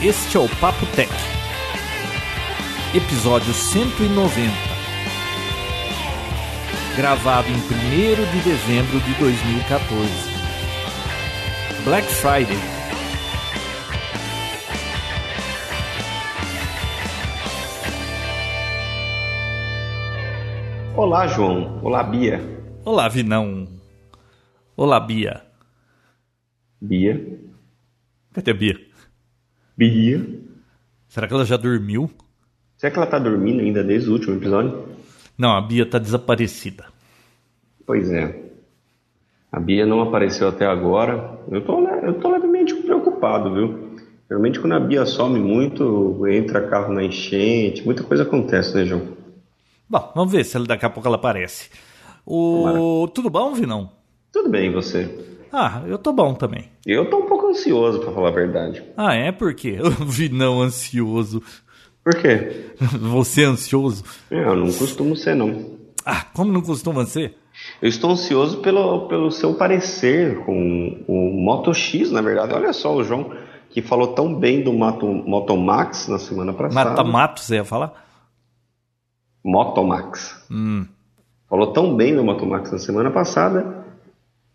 Este é o Papo Tech, episódio 190, gravado em 1 de dezembro de 2014, Black Friday. Olá, João. Olá, Bia. Olá, Vinão. Olá, Bia. Bia. Cadê a Bia? Bia. Será que ela já dormiu? Será que ela tá dormindo ainda desde o último episódio? Não, a Bia tá desaparecida. Pois é. A Bia não apareceu até agora. Eu tô, eu tô levemente preocupado, viu? Geralmente quando a Bia some muito, entra carro na enchente, muita coisa acontece, né, João? Bom, vamos ver se daqui a pouco ela aparece. O... Tudo bom, Vinão? Tudo bem, e você? Ah, eu tô bom também. Eu tô um pouco ansioso, para falar a verdade. Ah, é? Por quê? Vinão ansioso. Por quê? Você é ansioso? É, eu não costumo ser, não. Ah, como não costuma ser? Eu estou ansioso pelo, pelo seu parecer com o Moto X, na verdade. Olha só, o João que falou tão bem do Moto, Moto Max na semana passada. Mata Mato, você ia falar? Motomax. Hum. Falou tão bem do Motomax na semana passada.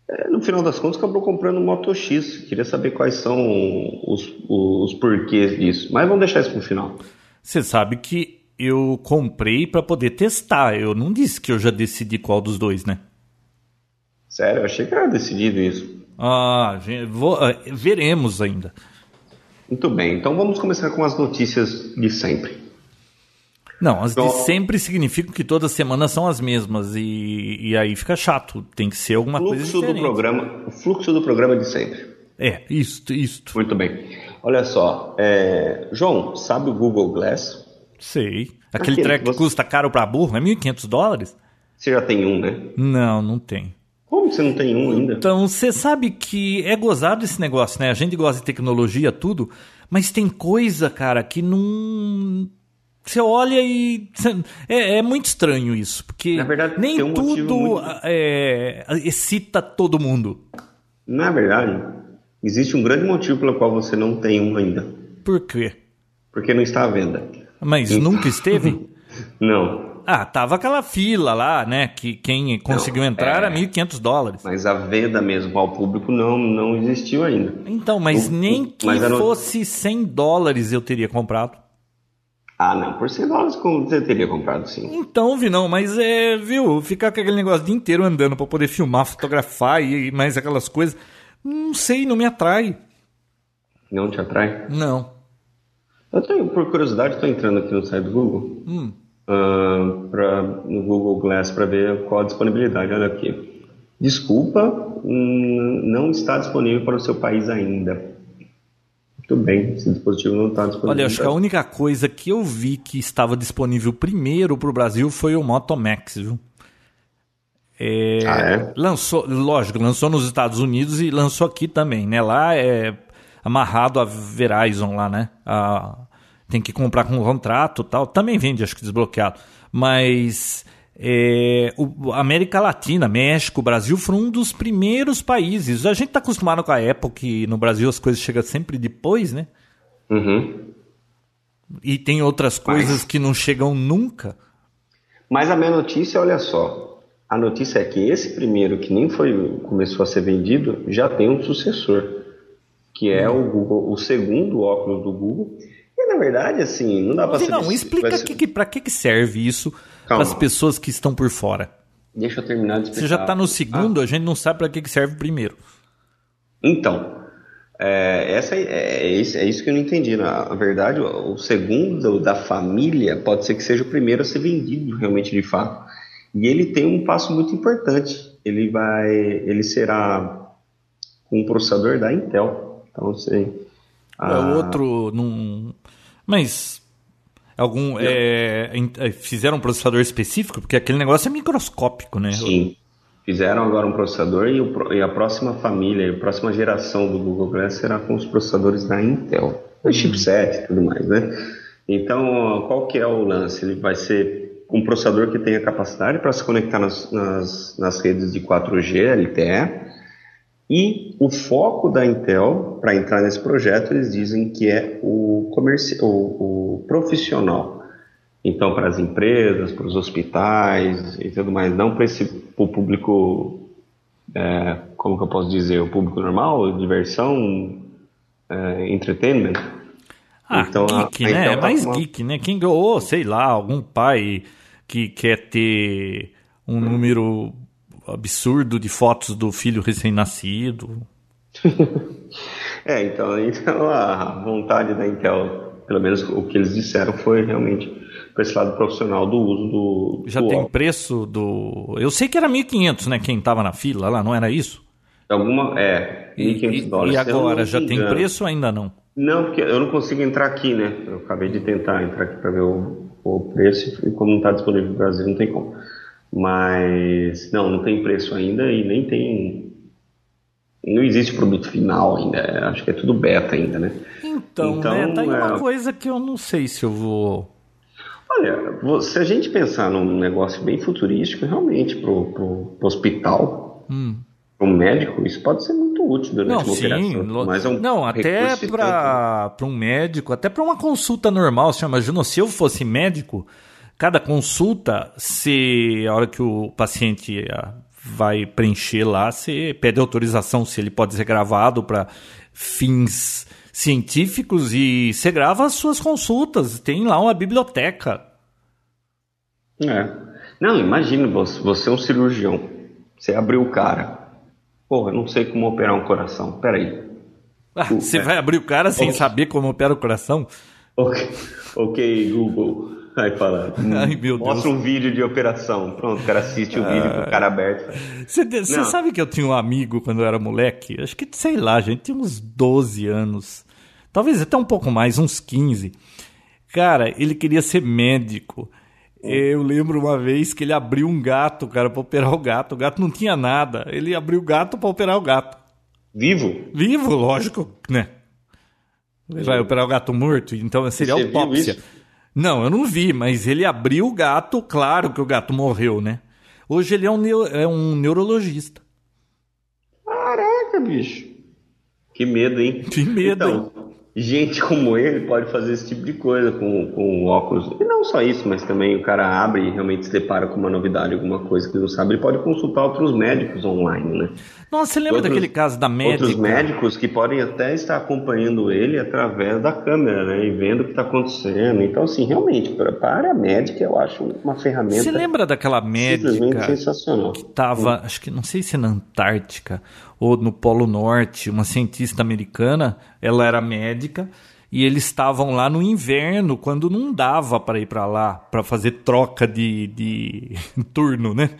É, no final das contas, acabou comprando um Moto X. Queria saber quais são os, os porquês disso. Mas vamos deixar isso para o final. Você sabe que eu comprei para poder testar. Eu não disse que eu já decidi qual dos dois, né? Sério, eu achei que era decidido isso. Ah, vou, veremos ainda. Muito bem, então vamos começar com as notícias de sempre. Não, as de sempre significam que todas as semanas são as mesmas e, e aí fica chato. Tem que ser alguma coisa diferente. Do programa, o fluxo do programa de sempre. É, isto, isto. Muito bem. Olha só, é... João, sabe o Google Glass? Sei. Aquele treco que você... custa caro para burro, é 1.500 dólares? Você já tem um, né? Não, não tem. Como você não tem um ainda? Então, você sabe que é gozado esse negócio, né? A gente gosta de tecnologia, tudo, mas tem coisa, cara, que não você olha e. É, é, muito estranho isso, porque verdade, nem um tudo muito... é, excita todo mundo. Na verdade, existe um grande motivo pelo qual você não tem um ainda. Por quê? Porque não está à venda. Mas então... nunca esteve? não. Ah, tava aquela fila lá, né? Que quem conseguiu não, entrar é... era 1.500 dólares. Mas a venda mesmo ao público não, não existiu ainda. Então, mas o, nem que mas fosse 100 dólares eu teria comprado. Ah, não, por 100 dólares você teria comprado sim. Então, vi não, mas é, viu, ficar com aquele negócio o dia inteiro andando para poder filmar, fotografar e mais aquelas coisas, não sei, não me atrai. Não te atrai? Não. Eu tenho, por curiosidade, estou entrando aqui no site do Google, hum. uh, pra, no Google Glass para ver qual a disponibilidade. Olha aqui. Desculpa, hum, não está disponível para o seu país ainda. Muito bem, esse dispositivo não está disponível. Olha, acho que a única coisa que eu vi que estava disponível primeiro para o Brasil foi o Moto Max, viu? É, ah, é? Lançou, lógico, lançou nos Estados Unidos e lançou aqui também, né? Lá é amarrado a Verizon lá, né? A, tem que comprar com um contrato tal. Também vende, acho que desbloqueado. Mas é, o, América Latina, México, Brasil foram um dos primeiros países. A gente está acostumado com a Apple, que no Brasil as coisas chegam sempre depois, né? Uhum. E tem outras coisas Mas... que não chegam nunca. Mas a minha notícia, olha só. A notícia é que esse primeiro, que nem foi começou a ser vendido, já tem um sucessor, que é o Google, o segundo óculos do Google. E na verdade, assim, não dá para ser. Não, explica ser... que, para que serve isso para as pessoas que estão por fora. Deixa eu terminar de explicar. Você já está no segundo, ah. a gente não sabe para que serve o primeiro. Então, é, essa é, é, isso, é, isso, que eu não entendi. Na verdade, o segundo da família pode ser que seja o primeiro a ser vendido realmente de fato. E ele tem um passo muito importante. Ele vai, ele será com um processador da Intel. Então, é o outro não. Mas Algum, é, é, fizeram um processador específico? Porque aquele negócio é microscópico, né? Sim. Fizeram agora um processador e, o, e a próxima família, a próxima geração do Google Glass será com os processadores da Intel. O hum. chipset e tudo mais, né? Então, qual que é o lance? Ele vai ser um processador que tenha capacidade para se conectar nas, nas, nas redes de 4G, LTE, E o foco da Intel para entrar nesse projeto, eles dizem que é o, comerci o, o profissional. Então, para as empresas, para os hospitais e tudo mais, não para esse o público, é, como que eu posso dizer, o público normal, diversão, é, entertainment. Ah, então, geek, a, a né? É mais uma... geek, né? Quem ou sei lá, algum pai que quer ter um número absurdo de fotos do filho recém-nascido. é, então, então a vontade da Intel, pelo menos o que eles disseram, foi realmente para esse lado profissional do uso do. Já do tem óculos. preço do. Eu sei que era 1.500, né? Quem estava na fila lá, não era isso? Alguma. É, 1.500 dólares. E agora, já tem preço ou ainda não? Não, porque eu não consigo entrar aqui, né? Eu acabei de tentar entrar aqui para ver o, o preço e como não está disponível no Brasil, não tem como. Mas não, não tem preço ainda e nem tem. Não existe produto final ainda. Acho que é tudo beta ainda, né? Então, então né? Tá aí é... uma coisa que eu não sei se eu vou. Olha, se a gente pensar num negócio bem futurístico, realmente, pro, pro, pro hospital, hum. pro médico, isso pode ser muito útil durante não, uma sim, operação. Mas é um não, até para um médico, até para uma consulta normal, você imagina, se eu fosse médico, Cada consulta, se a hora que o paciente ah, vai preencher lá, você pede autorização se ele pode ser gravado para fins científicos e você grava as suas consultas. Tem lá uma biblioteca. É. Não, imagina, você é um cirurgião. Você abriu o cara. Porra, eu não sei como operar um coração. Peraí. Ah, você é. vai abrir o cara sem okay. saber como opera o coração? Ok, okay Google. Aí fala, Ai, meu mostra Deus. um vídeo de operação. Pronto, o cara assiste o vídeo com o cara aberto. Você sabe que eu tinha um amigo quando eu era moleque? Acho que, sei lá, gente tinha uns 12 anos. Talvez até um pouco mais, uns 15. Cara, ele queria ser médico. Eu lembro uma vez que ele abriu um gato, cara, para operar o gato. O gato não tinha nada. Ele abriu o gato para operar o gato. Vivo? Vivo, lógico, né? Vai operar o gato morto, então seria Você autópsia. Não, eu não vi, mas ele abriu o gato, claro que o gato morreu, né? Hoje ele é um, neo, é um neurologista. Caraca, bicho. Que medo, hein? Que medo, então, hein? Gente como ele pode fazer esse tipo de coisa com, com óculos. E não só isso, mas também o cara abre e realmente se depara com uma novidade, alguma coisa que ele não sabe. Ele pode consultar outros médicos online, né? Nossa, você lembra outros, daquele caso da médica? Outros médicos que podem até estar acompanhando ele através da câmera, né? E vendo o que está acontecendo. Então, assim, realmente, para a médica, eu acho uma ferramenta. Você lembra daquela médica sensacional. que estava, acho que não sei se na Antártica ou no Polo Norte, uma cientista americana, ela era médica e eles estavam lá no inverno, quando não dava para ir para lá, para fazer troca de, de turno, né?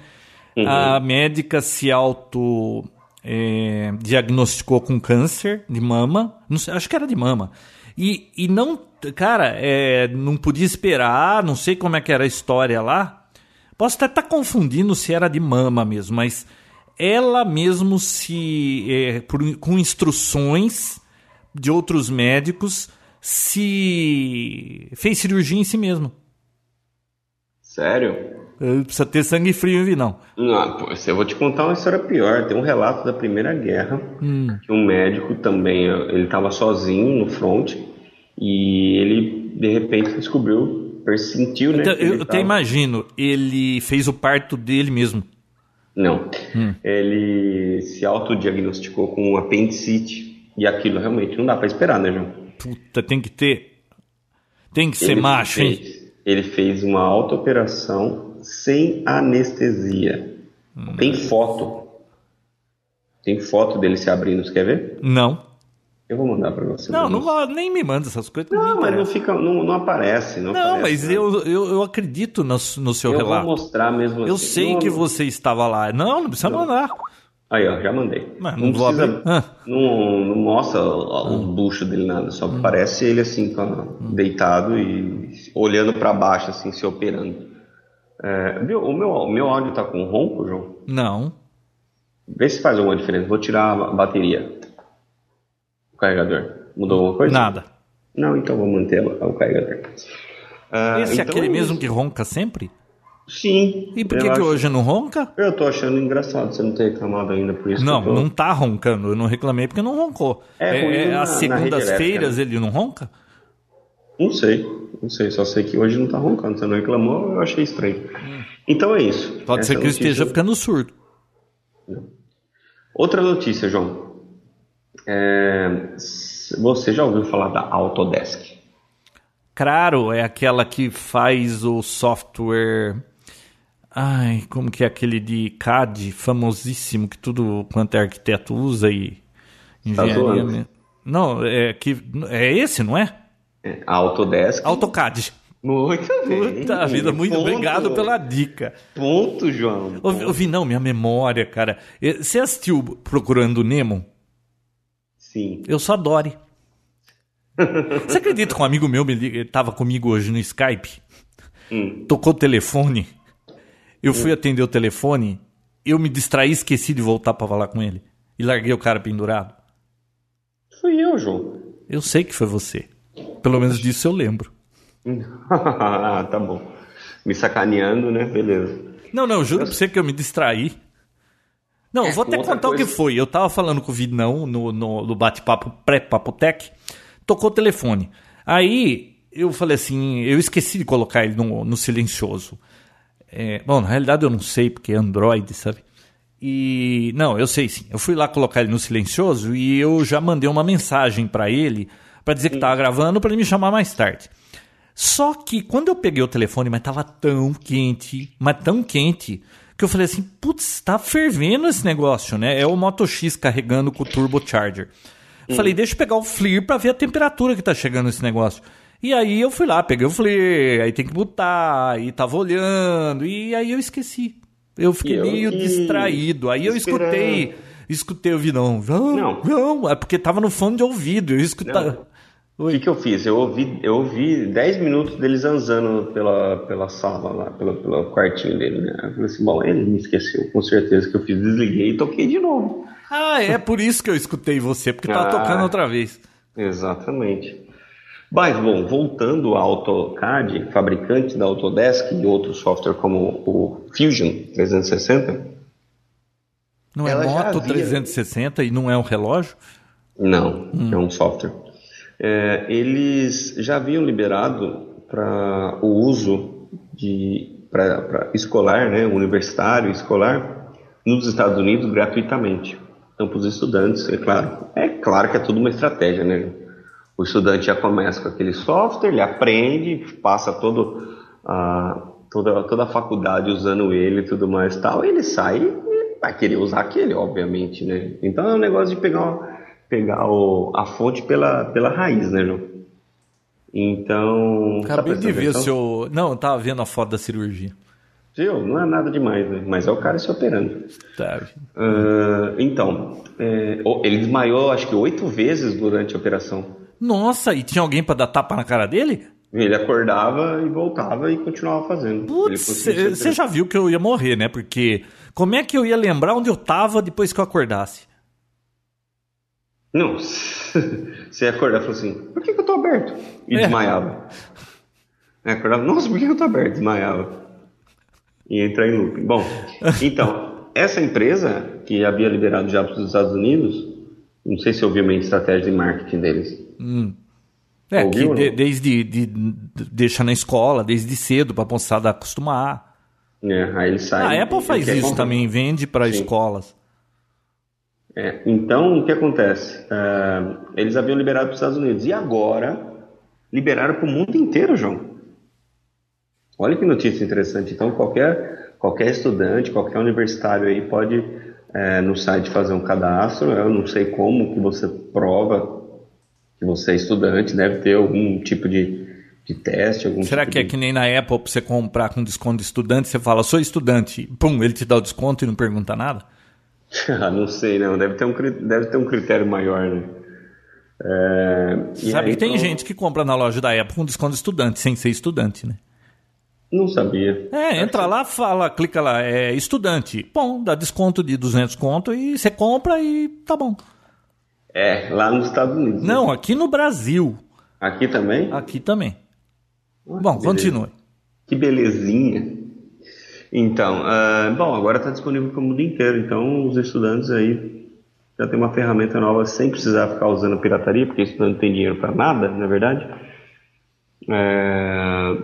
Uhum. A médica se auto é, diagnosticou com câncer de mama, sei, acho que era de mama. E, e não, cara, é, não podia esperar, não sei como é que era a história lá. Posso até estar tá confundindo se era de mama mesmo, mas ela mesmo se é, por, com instruções de outros médicos se fez cirurgia em si mesmo. Sério? Precisa ter sangue frio, hein, não? Não, pô, eu vou te contar uma história pior. Tem um relato da Primeira Guerra hum. que um médico também, ele estava sozinho no front e ele de repente descobriu, sentiu, né? Então, eu até tava... imagino, ele fez o parto dele mesmo. Não. Hum. Ele se autodiagnosticou com apendicite. E aquilo realmente não dá para esperar, né, João? Puta, tem que ter. Tem que ser ele macho, fez, hein? Ele fez uma auto-operação sem anestesia. Hum. Tem foto. Tem foto dele se abrindo, você quer ver? Não. Eu vou mandar para você. Não, não, nem me manda essas coisas. Não, mas não fica, não, não aparece. Não, não aparece, mas né? eu, eu, eu acredito no, no seu eu relato. Eu vou mostrar mesmo assim. Eu sei não, que você estava lá. Não, não precisa mandar. Aí, ó, já mandei. Mas não, não precisa, ah. não, não, mostra o ah. bucho dele nada, só hum. parece ele assim, hum. deitado e olhando para baixo, assim, se operando. É, viu, o meu, o meu áudio tá com ronco, João? Não. Vê se faz alguma diferença. Vou tirar a bateria. O carregador. Mudou alguma coisa? Nada. Não, então vou manter o carregador. Uh, Esse é então, é aquele mesmo que ronca sempre? Sim. E por que, que hoje não ronca? Eu tô achando engraçado você não ter reclamado ainda por isso. Não, tô... não tá roncando. Eu não reclamei porque não roncou. É, é, na, as segundas-feiras né? ele não ronca? Não sei, não sei. Só sei que hoje não tá roncando. Você não reclamou, eu achei estranho. Hum. Então é isso. Pode Essa ser que notícia... esteja ficando surdo. Outra notícia, João. É... Você já ouviu falar da Autodesk? Claro, é aquela que faz o software Ai, como que é aquele de CAD famosíssimo que tudo quanto é arquiteto usa e engenharia. Tá não, é que é esse, não é? é Autodesk. AutoCAD. Muito bem. Puta vida, muito Ponto. obrigado pela dica. Ponto, João. Ponto. Ouvi, não, minha memória, cara. Você assistiu Procurando Nemo? Sim. Eu só adoro. Você acredita que um amigo meu estava comigo hoje no Skype? Hum. Tocou o telefone. Eu fui atender o telefone, eu me distraí, esqueci de voltar para falar com ele. E larguei o cara pendurado. Fui eu, João. Eu sei que foi você. Pelo menos disso eu lembro. ah, tá bom. Me sacaneando, né? Beleza. Não, não, juro eu... pra você que eu me distraí. Não, é, vou até contar coisa... o que foi. Eu tava falando com o Vidão no, no, no bate-papo pré-papo tech, tocou o telefone. Aí eu falei assim, eu esqueci de colocar ele no, no silencioso. É, bom, na realidade eu não sei, porque é Android, sabe? E não, eu sei sim. Eu fui lá colocar ele no silencioso e eu já mandei uma mensagem para ele para dizer que estava gravando para ele me chamar mais tarde. Só que quando eu peguei o telefone, mas tava tão quente, mas tão quente, que eu falei assim, putz, tá fervendo esse negócio, né? É o Moto X carregando com o turbocharger. Hum. Falei, deixa eu pegar o FLIR para ver a temperatura que tá chegando esse negócio. E aí eu fui lá, peguei o flare, aí tem que botar, e tava olhando, e aí eu esqueci. Eu fiquei eu meio distraído. Aí eu escutei, escutei o vidão. Não, não, é porque tava no fone de ouvido, eu escutava. O que, que eu fiz? Eu ouvi, eu ouvi 10 minutos deles zanzando pela, pela sala lá, pelo, pelo quartinho dele, né? Eu falei assim, bom, ele me esqueceu, com certeza que eu fiz, desliguei e toquei de novo. Ah, é por isso que eu escutei você, porque tava ah, tocando outra vez. Exatamente. Mas, bom, voltando ao AutoCAD, fabricante da Autodesk e outro software como o Fusion 360. Não é Moto havia... 360 e não é um relógio? Não, hum. é um software. É, eles já haviam liberado para o uso de para escolar, né, universitário, escolar, nos Estados Unidos gratuitamente. Então, para os estudantes, é claro. É claro que é tudo uma estratégia, né? O estudante já começa com aquele software, ele aprende, passa todo, a, toda, toda a faculdade usando ele e tudo mais tal, ele sai e vai querer usar aquele, obviamente, né? Então é um negócio de pegar, pegar o, a fonte pela, pela raiz, né, João? Então. Tá Acabei de ver o seu. Não, eu tava vendo a foto da cirurgia. Viu? Não é nada demais, né? Mas é o cara se operando. Tá. Uh, então, é, ele desmaiou acho que oito vezes durante a operação. Nossa, e tinha alguém para dar tapa na cara dele? Ele acordava e voltava e continuava fazendo. Putz, você já viu que eu ia morrer, né? Porque como é que eu ia lembrar onde eu tava depois que eu acordasse? Não, você ia acordar e falou assim, por que, que eu tô aberto? E é. desmaiava. Aí acordava, nossa, por que, que eu tô aberto? Desmaiava. E entrar em loop. Bom, então, essa empresa que havia liberado já para os Estados Unidos, não sei se eu vi uma estratégia de marketing deles Hum. É, Ouviu, que de, desde de, de, deixa na escola, desde cedo, para a moçada acostumar. É, aí ele sai. A Apple faz isso comprar. também, vende para escolas. É, então, o que acontece? Uh, eles haviam liberado para os Estados Unidos e agora liberaram para o mundo inteiro, João. Olha que notícia interessante. Então, qualquer, qualquer estudante, qualquer universitário aí pode é, no site fazer um cadastro. Eu não sei como que você prova que você é estudante, deve ter algum tipo de, de teste. Será tipo que de... é que nem na Apple, para você comprar com desconto de estudante, você fala, sou estudante, pum, ele te dá o desconto e não pergunta nada? Ah, não sei, não. Deve ter um, deve ter um critério maior, né? É... Sabe aí, que tem então... gente que compra na loja da Apple com desconto de estudante, sem ser estudante, né? Não sabia. É, entra Acho... lá, fala, clica lá, é estudante. Bom, dá desconto de 200 conto e você compra e tá bom. É, lá nos Estados Unidos. Né? Não, né? aqui no Brasil. Aqui também? Aqui também. Bom, continue. Que belezinha. Então, uh, bom, agora está disponível para o mundo inteiro, então os estudantes aí já tem uma ferramenta nova sem precisar ficar usando pirataria, porque estudante não tem dinheiro para nada, na é verdade. É...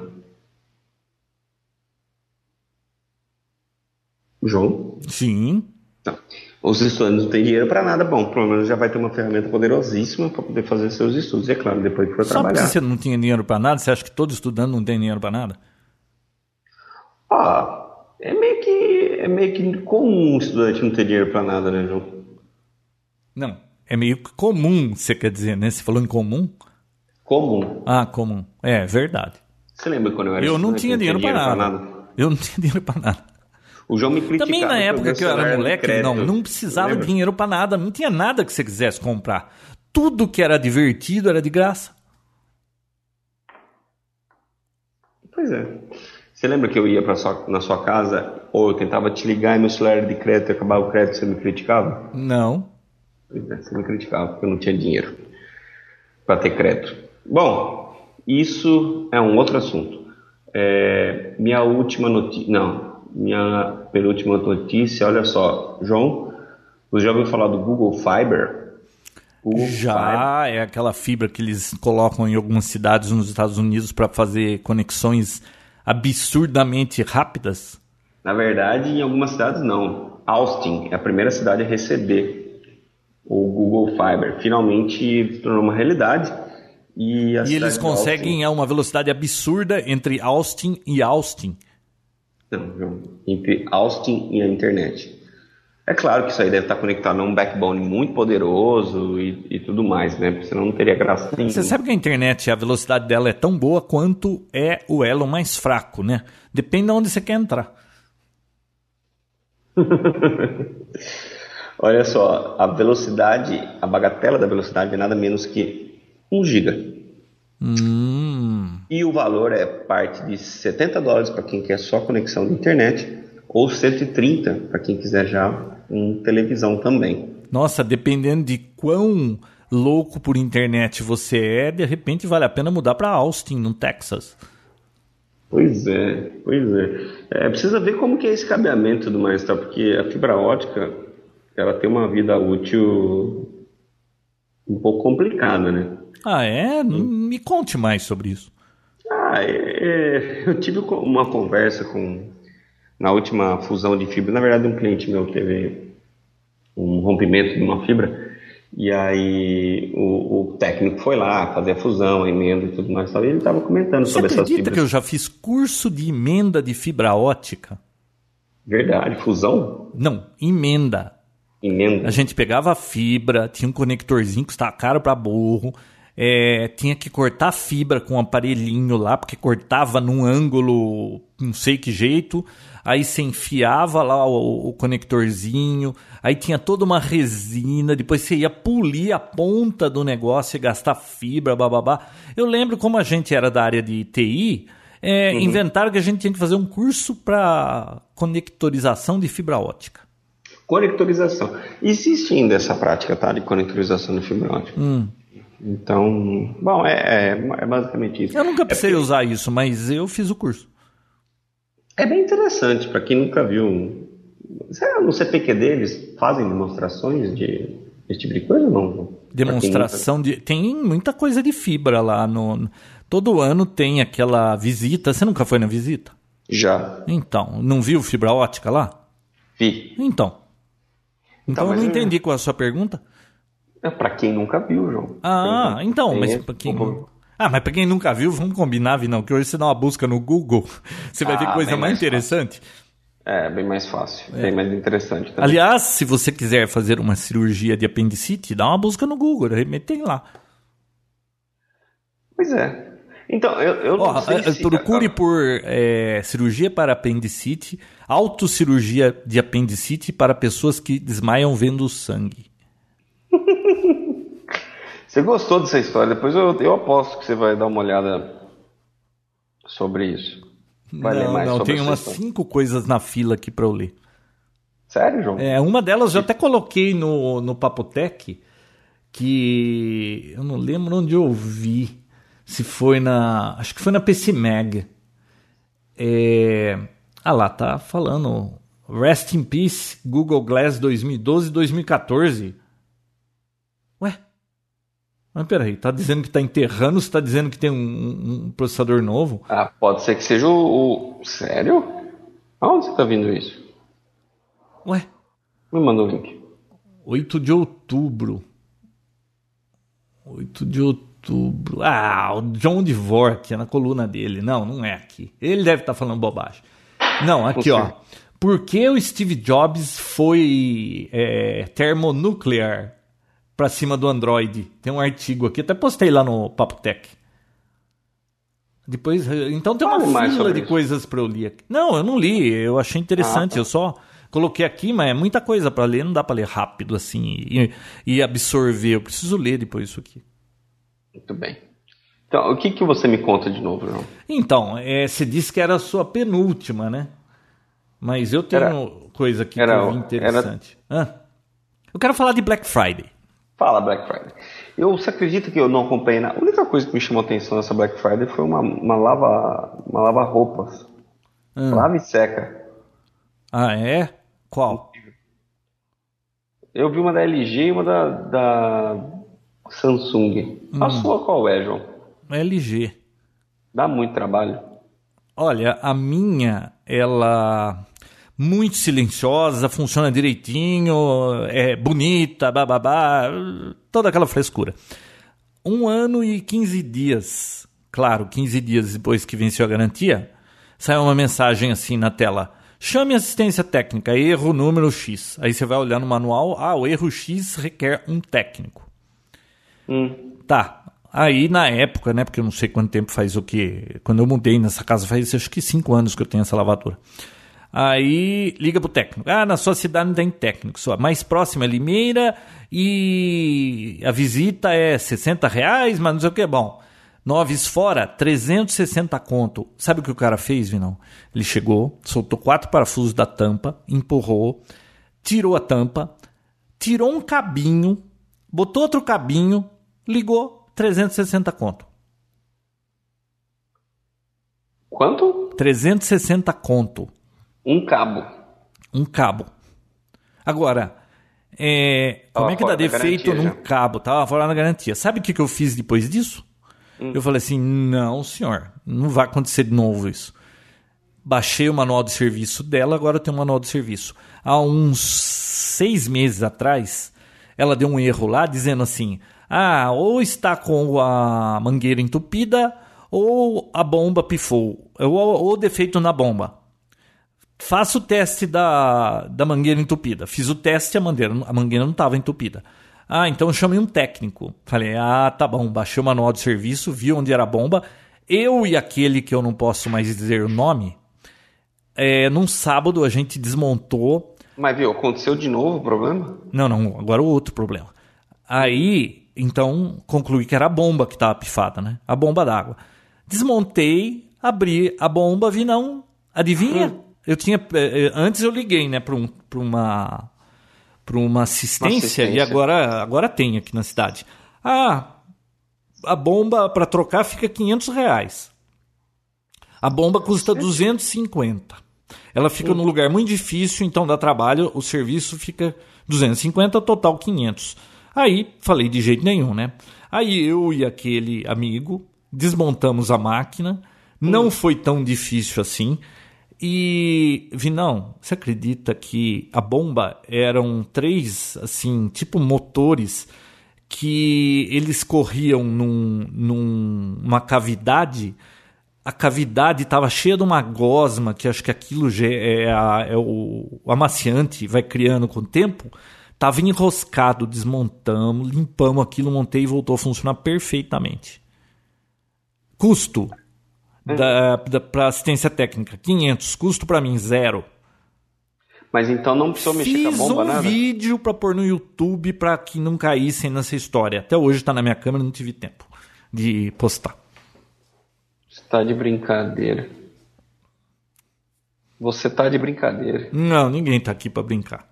João? Sim. Então, os estudantes não têm dinheiro para nada, bom, pelo menos já vai ter uma ferramenta poderosíssima para poder fazer seus estudos, e é claro, depois que for Só trabalhar. Só você não tinha dinheiro para nada, você acha que todo estudante não tem dinheiro para nada? Ah, é meio que é meio que comum um estudante não ter dinheiro para nada, né, João? Não, é meio que comum, você quer dizer, né? Você falou em comum? Comum. Ah, comum. É, verdade. Você lembra quando eu era Eu não tinha dinheiro, para nada. nada. Eu não tinha dinheiro para nada. O João me criticava. Também na época que eu era moleque, não, não precisava de dinheiro para nada, não tinha nada que você quisesse comprar. Tudo que era divertido era de graça. Pois é. Você lembra que eu ia pra sua, na sua casa, ou eu tentava te ligar e meu celular era de crédito e acabava o crédito e você me criticava? Não. É, você me criticava porque eu não tinha dinheiro para ter crédito. Bom, isso é um outro assunto. É, minha última notícia. Não, minha penúltima notícia, olha só. João, você já ouviu falar do Google Fiber? Já Fiber. é aquela fibra que eles colocam em algumas cidades nos Estados Unidos para fazer conexões absurdamente rápidas? Na verdade, em algumas cidades não. Austin é a primeira cidade a receber o Google Fiber. Finalmente se tornou uma realidade. E, e eles conseguem a uma velocidade absurda entre Austin e Austin. Não, entre Austin e a internet. É claro que isso aí deve estar conectado a um backbone muito poderoso e, e tudo mais, né? Porque senão não teria graça nenhuma. Você sabe que a internet, a velocidade dela é tão boa quanto é o elo mais fraco, né? Depende de onde você quer entrar. Olha só, a velocidade, a bagatela da velocidade é nada menos que 1 giga. Hum. E o valor é parte de 70 dólares para quem quer só conexão de internet ou 130 para quem quiser já um televisão também. Nossa, dependendo de quão louco por internet você é, de repente vale a pena mudar para Austin, no Texas. Pois é, pois é. é. Precisa ver como que é esse cabeamento e tudo mais, tá? Porque a fibra ótica, ela tem uma vida útil um pouco complicada, né? Ah, é? Me conte mais sobre isso. Ah, é, é, eu tive uma conversa com na última fusão de fibra. Na verdade, um cliente meu teve um rompimento de uma fibra e aí o, o técnico foi lá fazer a fusão, a emenda e tudo mais. E ele estava comentando Você sobre essas acredita fibras. que eu já fiz curso de emenda de fibra ótica? Verdade, fusão? Não, emenda. Emenda. A gente pegava a fibra, tinha um conectorzinho que estava caro para burro. É, tinha que cortar a fibra com um aparelhinho lá, porque cortava num ângulo, não sei que jeito. Aí você enfiava lá o, o, conectorzinho, aí tinha toda uma resina, depois você ia polir a ponta do negócio e gastar fibra, bababá. Eu lembro como a gente era da área de TI, é, uhum. inventaram que a gente tinha que fazer um curso para conectorização de fibra ótica. Conectorização. Existe ainda essa prática, tá? De conectorização de fibra ótica. Hum. Então, bom, é, é, é, basicamente isso. Eu nunca precisei é porque... usar isso, mas eu fiz o curso. É bem interessante, para quem nunca viu. No CPQD eles fazem demonstrações de esse tipo de coisa ou não? Demonstração nunca... de. Tem muita coisa de fibra lá. No... Todo ano tem aquela visita. Você nunca foi na visita? Já. Então, não viu fibra ótica lá? Vi. Então. Então, Então, eu não eu- entendi qual é a sua pergunta. É para quem nunca viu, João. Ah, então, mas pra quem. Ah, mas pra quem nunca viu, vamos combinar, Vinão, que hoje você dá uma busca no Google, você vai ver Ah, coisa bem mais mais interessante. É, bem mais fácil, bem mais interessante também. Aliás, se você quiser fazer uma cirurgia de apendicite, dá uma busca no Google, de repente tem lá. Pois é. Então, eu, eu não Ó, sei eh, se... procure por eh, cirurgia para apendicite, autocirurgia de apendicite para pessoas que desmaiam vendo sangue. Você gostou dessa história? Depois eu, eu aposto que você vai dar uma olhada sobre isso. Vai ler não, mais não, sobre tem umas história. cinco coisas na fila aqui para eu ler. Sério, João? É, uma delas eu até coloquei no, no Papotec, que eu não lembro onde eu vi. Se foi na. Acho que foi na PC Mag. É, Ah lá, tá falando. Rest in Peace, Google Glass 2012 2014. Mas peraí, tá dizendo que tá enterrando ou tá dizendo que tem um, um, processador novo? Ah, pode ser que seja o. o... Sério? Aonde você tá vendo isso? Ué? Me mandou o link. 8 de outubro. 8 de outubro. Ah, o John Dvorak, é na coluna dele. Não, não é aqui. Ele deve estar tá falando bobagem. Não, aqui, ó. Por que o Steve Jobs foi é, termonuclear para cima do Android? Tem um artigo aqui, até postei lá no Papo Tech. Depois, então tem uma Fale fila de isso. coisas para eu ler. Aqui. Não, eu não li, eu achei interessante, ah, tá. eu só coloquei aqui, mas é muita coisa para ler, não dá para ler rápido assim e, e, absorver. Eu preciso ler depois isso aqui. Muito bem. Então, o que, que você me conta de novo, João? Então, é, você disse que era a sua penúltima, né? Mas eu tenho era, coisa aqui era, que eu vi interessante. Era... Ah, eu quero falar de Black Friday. Fala, Black Friday. Eu, você acredita que eu não acompanhei nada? A única coisa que me chamou atenção nessa Black Friday foi uma, uma lava uma lava roupas. Ah. Lava e seca. Ah, é? Qual? Eu vi uma da LG e uma da, da Samsung. Hum. A sua qual é, João? LG. Dá muito trabalho. Olha, a minha, ela muito silenciosa, funciona direitinho, é bonita, bababá, toda aquela frescura. Um ano e 15 dias, claro, 15 dias depois que venceu a garantia, saiu uma mensagem assim na tela Chame assistência técnica, erro número X. Aí você vai olhar no manual, ah, o erro X requer um técnico. Hum. Tá. Aí na época, né, porque eu não sei quanto tempo faz o que. Quando eu mudei nessa casa, faz acho que cinco anos que eu tenho essa lavadora. Aí liga pro técnico. Ah, na sua cidade não tem técnico. Só mais próxima é Limeira e a visita é 60 reais, mas não sei o que. Bom, Noves fora, 360 conto. Sabe o que o cara fez, Vinão? Ele chegou, soltou quatro parafusos da tampa, empurrou, tirou a tampa, tirou um cabinho, botou outro cabinho, ligou, 360 conto. Quanto? 360 conto. Um cabo. Um cabo. Agora, é, como é que dá defeito num cabo? Tava fora da garantia. Sabe o que, que eu fiz depois disso? Hum. Eu falei assim: não, senhor, não vai acontecer de novo isso. Baixei o manual de serviço dela, agora eu tenho um manual de serviço. Há uns seis meses atrás, ela deu um erro lá dizendo assim: ah, ou está com a mangueira entupida, ou a bomba pifou, ou, ou defeito na bomba. Faça o teste da, da mangueira entupida. Fiz o teste, a mangueira, a mangueira não estava entupida. Ah, então eu chamei um técnico. Falei, ah, tá bom. Baixei o manual de serviço, vi onde era a bomba. Eu e aquele que eu não posso mais dizer o nome, é, num sábado a gente desmontou. Mas viu, aconteceu de novo o problema? Não, não, agora o outro problema. Aí, então, concluí que era a bomba que estava pifada, né? A bomba d'água. Desmontei, abri a bomba, vi não. Adivinha? Hum. Eu tinha. Eh, eh, antes eu liguei, né, para um, uma uma assistência, assistência, e agora, agora tem aqui na cidade. Ah, a bomba para trocar fica 500 reais. A bomba custa 250. Ela fica num lugar muito difícil, então dá trabalho, o serviço fica 250, total 500. Aí falei de jeito nenhum, né? Aí eu e aquele amigo desmontamos a máquina, não hum. foi tão difícil assim. E, Vinão, você acredita que a bomba eram três, assim, tipo motores que eles corriam num, numa cavidade a cavidade estava cheia de uma gosma, que acho que aquilo é, a, é o, o, amaciante, vai criando com o tempo. Estava enroscado, desmontamos, limpamos aquilo, montei e voltou a funcionar perfeitamente. Custo: da, da para assistência técnica. 500, custo para mim zero. Mas então não precisou mexer Fiz com a bomba, um nada? vídeo para pôr no YouTube para que não caíssem nessa história. Até hoje está na minha câmera, não tive tempo de postar. Está de brincadeira. Você tá de brincadeira. Não, ninguém tá aqui para brincar.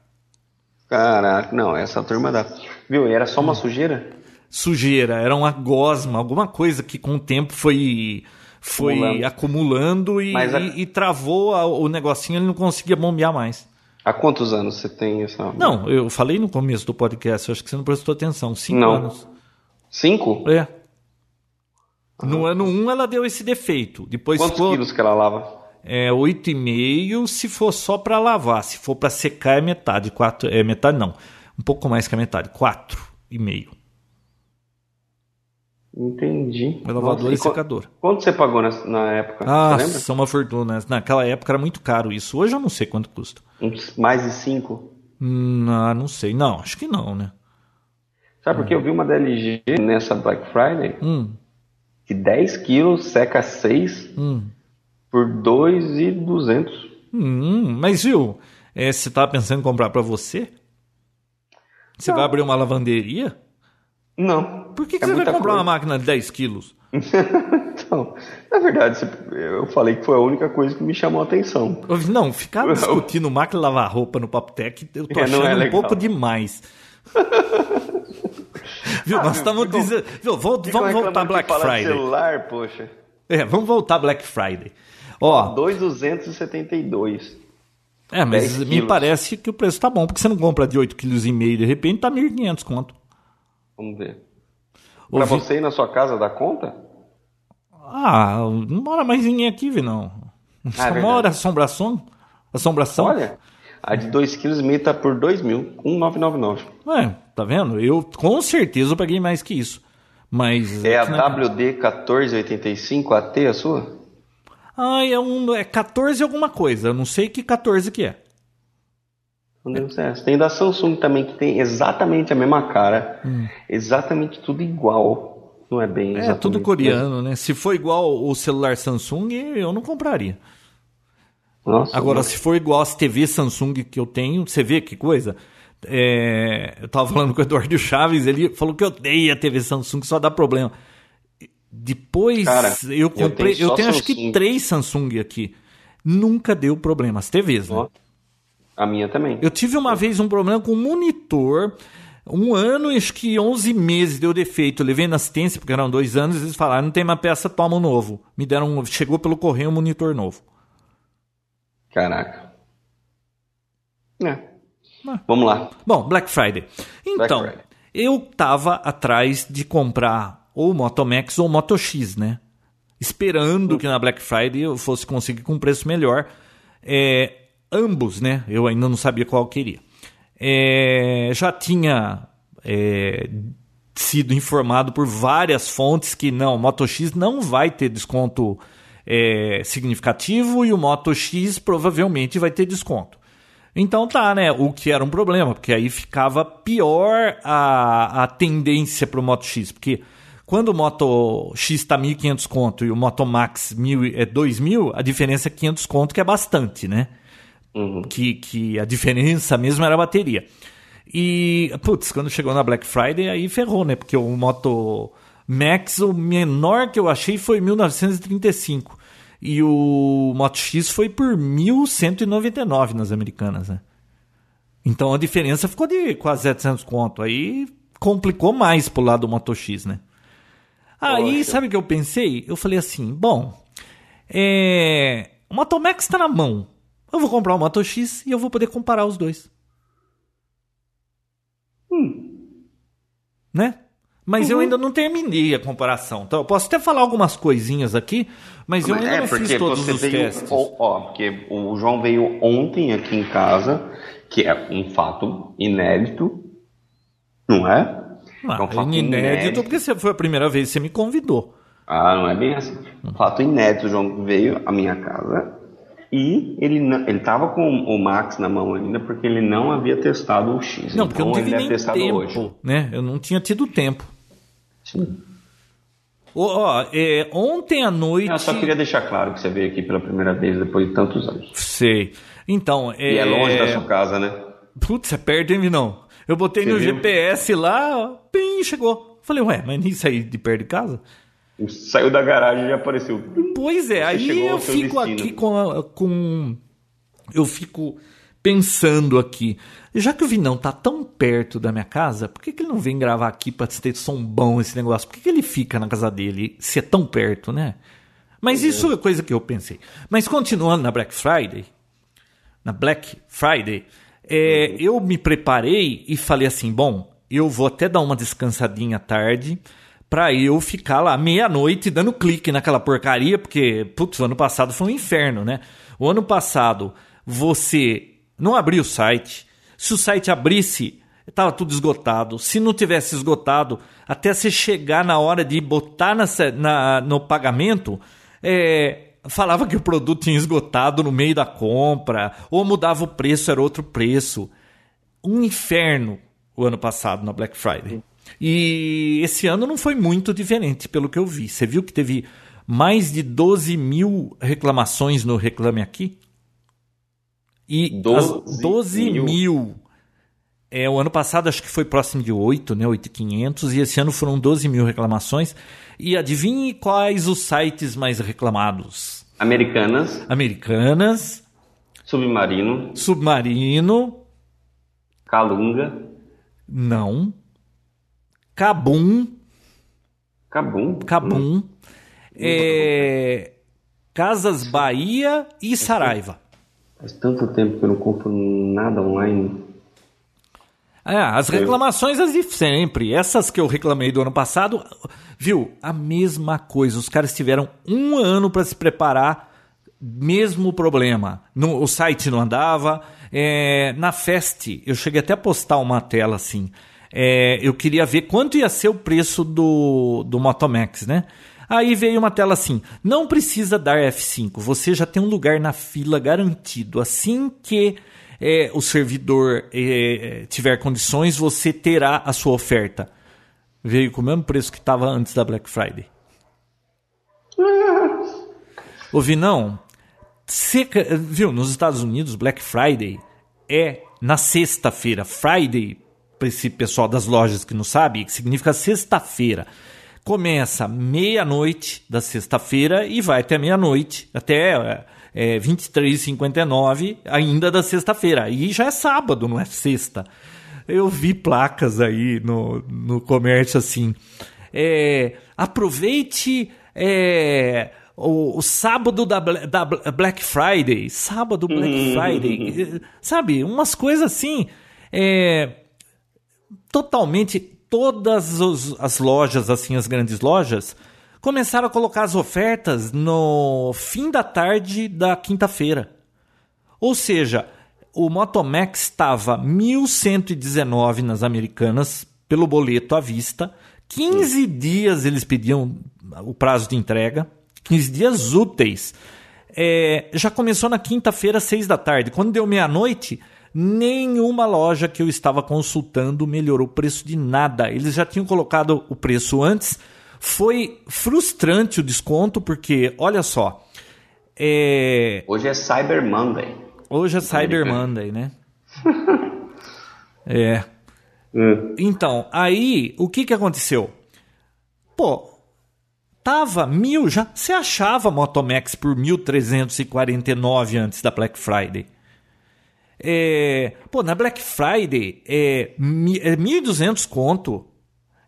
Caraca, não, essa turma da. Viu? Era só uma sujeira? Sujeira, era uma gosma, alguma coisa que com o tempo foi foi acumulando, acumulando e, a... e, e, travou a, o negocinho, ele não conseguia bombear mais. Há quantos anos você tem essa. Não, eu falei no começo do podcast, acho que você não prestou atenção. Cinco não. anos. Cinco? É. No ano 1 um ela deu esse defeito. Depois Quantos ficou, quilos que ela lava? É 8,5 se for só para lavar. Se for para secar é metade. Quatro, é metade não. Um pouco mais que a metade. 4,5. Entendi. É lavador e, secador. Quanto você pagou na, na época? Ah, são uma fortuna. Naquela época era muito caro isso. Hoje eu não sei quanto custa. Mais de 5? Não, não sei. Não, acho que não, né? Sabe porque eu vi uma da LG nessa Black Friday? Hum. Que 10 quilos seca 6 hum. por 2,200. Hum, mas viu, é, você estava pensando em comprar para você? Você não. vai abrir uma lavanderia? Não. Por que, que é você vai comprar coisa. uma máquina de 10 quilos? então, na verdade, eu falei que foi a única coisa que me chamou a atenção. Não, ficar discutindo máquina de lavar roupa no Tech, eu tô é, achando é um pouco demais. Viu, nós estamos dizendo. Viu, vamos, vamos voltar Black Friday. celular, poxa. É, vamos voltar Black Friday. Ó, 2,272. É, mas me quilos. parece que o preço tá bom, porque você não compra de 8,5 kg de repente tá 1.500 conto. Vamos ver. Pra Ouvi... você ir na sua casa dá conta? Ah, não mora mais ninguém aqui, vi não. Ah, Só é mora assombração. Assombração. Olha, a de 2,5 kg tá por 2 mil, 1,999. É, tá vendo? Eu com certeza eu paguei mais que isso. Mas. É a WD 1485 AT a sua? Ah, é um. É 14 alguma coisa. Eu não sei que 14 que é. Você tem da Samsung também, que tem exatamente a mesma cara, hum. exatamente tudo igual. Não é bem É tudo coreano, né? Se for igual o celular Samsung, eu não compraria. Nossa, Agora, se for igual as TV Samsung que eu tenho, você vê que coisa? É, eu tava falando com o Eduardo Chaves, ele falou que eu odeia a TV Samsung, só dá problema. Depois Cara, eu comprei, eu tenho, eu tenho acho que três Samsung aqui. Nunca deu problema, as TVs, né? A minha também. Eu tive uma vez um problema com o monitor. Um ano, acho que 11 meses deu defeito. Eu levei na assistência, porque eram dois anos, eles falaram: não tem uma peça, toma um novo. Me deram, chegou pelo correio um monitor novo. Caraca. É. Ah. Vamos lá. Bom, Black Friday. Então, Black Friday. eu tava atrás de comprar ou Moto Max ou Moto X, né? Esperando hum. que na Black Friday eu fosse conseguir com um preço melhor. É, ambos, né? Eu ainda não sabia qual queria. É, já tinha é, sido informado por várias fontes que não, Moto X não vai ter desconto é, significativo e o Moto X provavelmente vai ter desconto. Então tá, né? O que era um problema, porque aí ficava pior a, a tendência para o Moto X, porque quando o Moto X está 1.500 conto e o Moto Max 1.000, é 2.000, a diferença é 500 conto, que é bastante, né? Uhum. Que, que a diferença mesmo era a bateria. E, putz, quando chegou na Black Friday, aí ferrou, né? Porque o Moto Max, o menor que eu achei foi 1935. E o Moto X foi por 1.199 nas americanas, né? Então a diferença ficou de quase 700 conto. Aí complicou mais pro lado do Moto X, né? Aí, Poxa. sabe o que eu pensei? Eu falei assim, bom, é... o Moto Max está na mão. Eu vou comprar o Moto X e eu vou poder comparar os dois. Hum. Né? Mas uhum. eu ainda não terminei a comparação. Então, eu posso até falar algumas coisinhas aqui, mas eu ainda é, não fiz todos os veio, testes. Ó, porque o João veio ontem aqui em casa, que é um fato inédito, não é? Ah, é um fato inédito, inédito porque foi a primeira vez que você me convidou. Ah, não é bem assim. Um fato inédito, o João veio à minha casa e ele ele estava com o Max na mão ainda porque ele não havia testado o X. Não, porque então, eu não tive nem tempo, hoje. né? Eu não tinha tido tempo. Sim. Ó, é, ontem à noite. Eu só queria deixar claro que você veio aqui pela primeira vez depois de tantos anos. Sei. Então, é. E é longe da sua casa, né? Putz, é perto, hein, não? Eu botei você no viu? GPS lá, pim, chegou. Falei, ué, mas nem saí de perto de casa? Saiu da garagem e já apareceu. Pois é, aí eu fico destino. aqui com, com. Eu fico pensando aqui. Já que o Vinão tá tão perto da minha casa, por que, que ele não vem gravar aqui pra ter som bom esse negócio? Por que, que ele fica na casa dele se é tão perto, né? Mas isso é coisa que eu pensei. Mas continuando na Black Friday, na Black Friday, é, eu me preparei e falei assim: bom, eu vou até dar uma descansadinha à tarde para eu ficar lá meia-noite dando clique naquela porcaria, porque, putz, o ano passado foi um inferno, né? O ano passado você não abriu o site, se o site abrisse, estava tudo esgotado. Se não tivesse esgotado, até você chegar na hora de botar na, na no pagamento, é, falava que o produto tinha esgotado no meio da compra, ou mudava o preço, era outro preço. Um inferno o ano passado na Black Friday. E esse ano não foi muito diferente, pelo que eu vi. Você viu que teve mais de 12 mil reclamações no Reclame Aqui? E 12, 12 mil. mil. É, o ano passado acho que foi próximo de 8, né? 8,500. E esse ano foram 12 mil reclamações. E adivinhe quais os sites mais reclamados? Americanas. Americanas. Submarino. Submarino. Calunga. Não. Cabum. Cabum? Cabum. É... Casas Bahia e Saraiva. Faz tanto tempo que eu não compro nada online. É, as reclamações as de sempre. Essas que eu reclamei do ano passado, viu? A mesma coisa. Os caras tiveram um ano para se preparar, mesmo problema. No, o site não andava. É, na Fest, eu cheguei até a postar uma tela assim. É, eu queria ver quanto ia ser o preço do, do Motomax, né? Aí veio uma tela assim: não precisa dar F5, você já tem um lugar na fila garantido. Assim que é, o servidor é, tiver condições, você terá a sua oferta. Veio com o mesmo preço que estava antes da Black Friday. Ouvi, não. Seca, viu, nos Estados Unidos, Black Friday é na sexta-feira. Friday, para esse pessoal das lojas que não sabe, significa sexta-feira. Começa meia-noite da sexta-feira e vai até meia-noite, até é, 23h59 ainda da sexta-feira. Aí já é sábado, não é sexta. Eu vi placas aí no, no comércio assim. É, aproveite é, o, o, sábado da, da Black Friday. Sábado Black Friday. Sabe? Umas coisas assim. É, totalmente todas os, as lojas, assim, as grandes lojas, começaram a colocar as ofertas no fim da tarde da quinta-feira. Ou seja, o Motomax estava 1.119 nas americanas pelo boleto à vista. 15 dias eles pediam o prazo de entrega, 15 dias úteis. É, já começou na quinta-feira, 6 da tarde. Quando deu meia-noite, Nenhuma loja que eu estava consultando melhorou o preço de nada. Eles já tinham colocado o preço antes. Foi frustrante o desconto, porque, olha só. É... Hoje é Cyber Monday. Hoje é Cyber Monday, né? é. Hum. Então, aí, o que, que aconteceu? Pô, tava mil já. Você achava Motomax por 1.349 antes da Black Friday? É, pô, na Black Friday é, é 1.200 conto.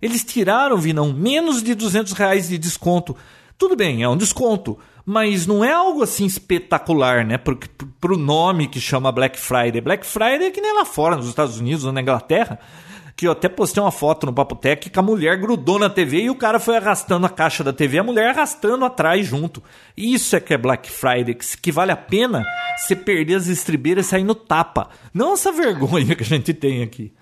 Eles tiraram, Vinão, menos de 200 reais de desconto. Tudo bem, é um desconto, mas não é algo assim espetacular, né? Pro, pro nome que chama Black Friday. Black Friday é que nem lá fora, nos Estados Unidos ou na Inglaterra que eu até postei uma foto no Papo Tech que a mulher grudou na TV e o cara foi arrastando a caixa da TV, a mulher arrastando atrás junto. Isso é que é Black Friday, que vale a pena você perder as estribeiras e sair no tapa. Não essa vergonha que a gente tem aqui.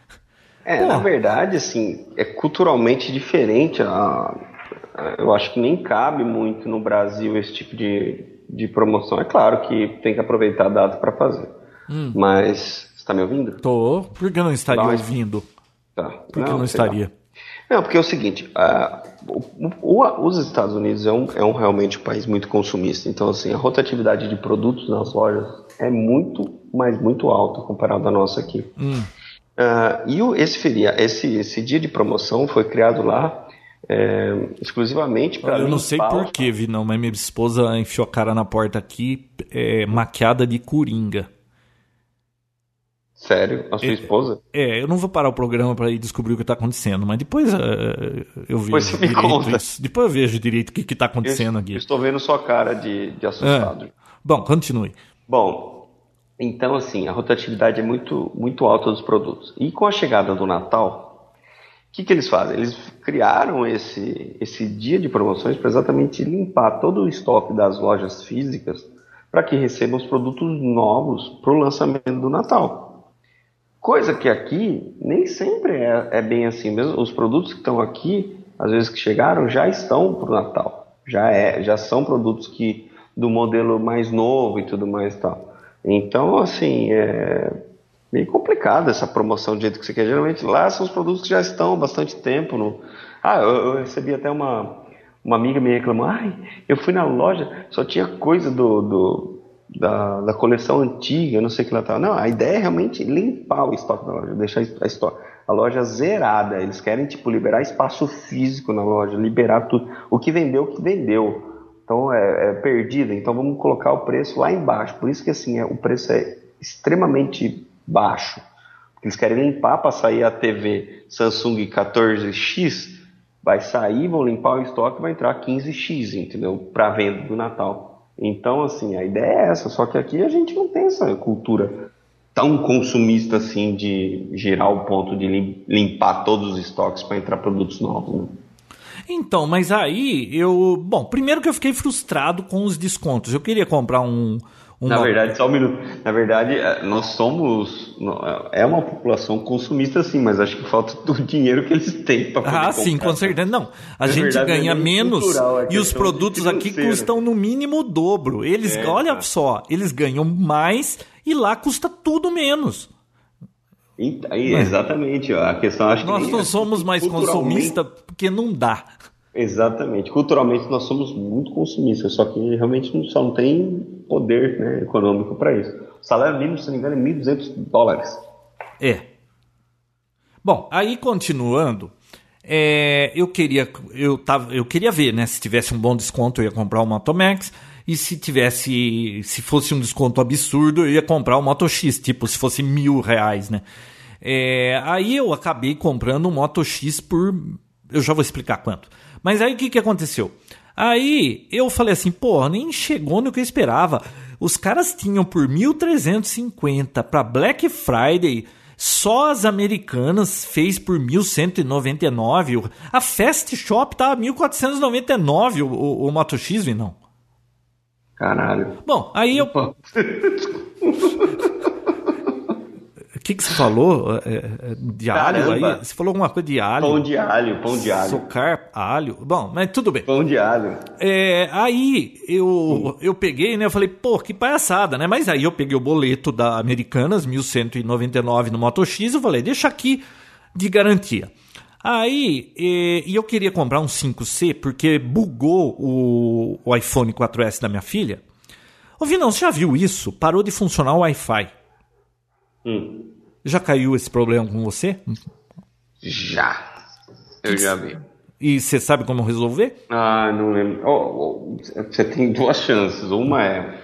É, Pô. na verdade, assim, é culturalmente diferente. A, eu acho que nem cabe muito no Brasil esse tipo de, de promoção. É claro que tem que aproveitar a data para fazer. Hum. Mas, você está me ouvindo? Tô. Por que não estaria ouvindo? Tá. Por que não, não estaria? Não, porque é o seguinte, uh, o, o, os Estados Unidos é um, é um realmente um país muito consumista, então assim, a rotatividade de produtos nas lojas é muito, mas muito alta comparado à nossa aqui. Hum. Uh, e o, esse, feria, esse, esse dia de promoção foi criado lá é, exclusivamente para. Eu não sei porquê, Vinão, mas minha esposa enfiou a cara na porta aqui, é, maquiada de coringa. Sério? A sua É, esposa? É, eu não vou parar o programa para ir descobrir o que está acontecendo, mas depois uh, eu vejo Depois você me conta. isso. Depois eu vejo direito o que está acontecendo eu, aqui. eu estou vendo sua cara de, de assustado. É. Bom, continue. Bom, então assim, a rotatividade é muito, muito alta dos produtos. E com a chegada do Natal, o que, que eles fazem? Eles criaram esse, esse dia de promoções para exatamente limpar todo o estoque das lojas físicas para que recebam os produtos novos para o lançamento do Natal. Coisa que aqui nem sempre é, é bem assim mesmo. Os produtos que estão aqui, às vezes que chegaram, já estão para o Natal. Já, é, já são produtos que do modelo mais novo e tudo mais e tal. Então, assim, é meio complicado essa promoção do jeito que você quer. Geralmente lá são os produtos que já estão há bastante tempo. No... Ah, eu, eu recebi até uma, uma amiga me reclamou, ai, eu fui na loja, só tinha coisa do, do da, da, coleção antiga, não sei o que lá tá. Não, a ideia é realmente limpar o estoque da loja, deixar a, a loja zerada. Eles querem, tipo, liberar espaço físico na loja, liberar tudo. O que vendeu, o que vendeu. Então é, é perdida. Então vamos colocar o preço lá embaixo. Por isso que assim, é, o preço é extremamente baixo. Eles querem limpar para sair a TV Samsung 14X, vai sair, vão limpar o estoque, vai entrar 15X, entendeu? Para venda do Natal. Então, assim, a ideia é essa, só que aqui a gente não tem essa cultura tão consumista assim de gerar o ponto de limpar todos os estoques para entrar produtos novos. Né? Então, mas aí eu. Bom, primeiro que eu fiquei frustrado com os descontos. Eu queria comprar um. Uma... Na verdade, só um minuto. Na verdade, nós somos. É uma população consumista, sim, mas acho que falta do dinheiro que eles têm para Ah, sim, com certeza. Não, a Na gente verdade, ganha é menos cultural, é e os produtos aqui custam no mínimo o dobro. Eles, É, olha tá. só, eles ganham mais e lá custa tudo menos. Exatamente, ó, a questão acho que. Nós não somos mais consumistas porque não dá. Exatamente. Culturalmente nós somos muito consumistas, só que realmente não- só não tem poder né, econômico para isso. O salário mínimo, se não me engano, é 1.200 dólares. É. Bom, aí continuando, é, eu queria eu tava, eu queria ver, né? Se tivesse um bom desconto, eu ia comprar o Moto Max. E se tivesse, se fosse um desconto absurdo, eu ia comprar o Moto X, tipo, se fosse mil reais, né? É, aí eu acabei comprando um Moto X por. Eu já vou explicar quanto. Mas aí o que, que aconteceu? Aí eu falei assim, pô, nem chegou no que eu esperava. Os caras tinham por 1.350 para Black Friday. Só as americanas fez por 1.199. O- A Fast Shop tava 1.499 o, o, o Moto X, não. Caralho. Bom, aí eu. O que, que você falou? É, é, de alho Caramba. aí? Você falou alguma coisa de alho? Pão de alho, pão de alho. Socar, alho. Bom, mas tudo bem. Pão de alho. É, aí eu, eu peguei, né? Eu falei, pô, que palhaçada, né? Mas aí eu peguei o boleto da Americanas, 1199 no Moto X, eu falei, deixa aqui de garantia. Aí, eh, e eu queria comprar um 5C porque bugou o, o iPhone 4S da minha filha. Ô, Vinão, você já viu isso? Parou de funcionar o Wi-Fi. Hum. Já caiu esse problema com você? Já. Eu já vi. E você sabe como resolver? Ah, não lembro. Oh, oh, você tem duas chances. Uma é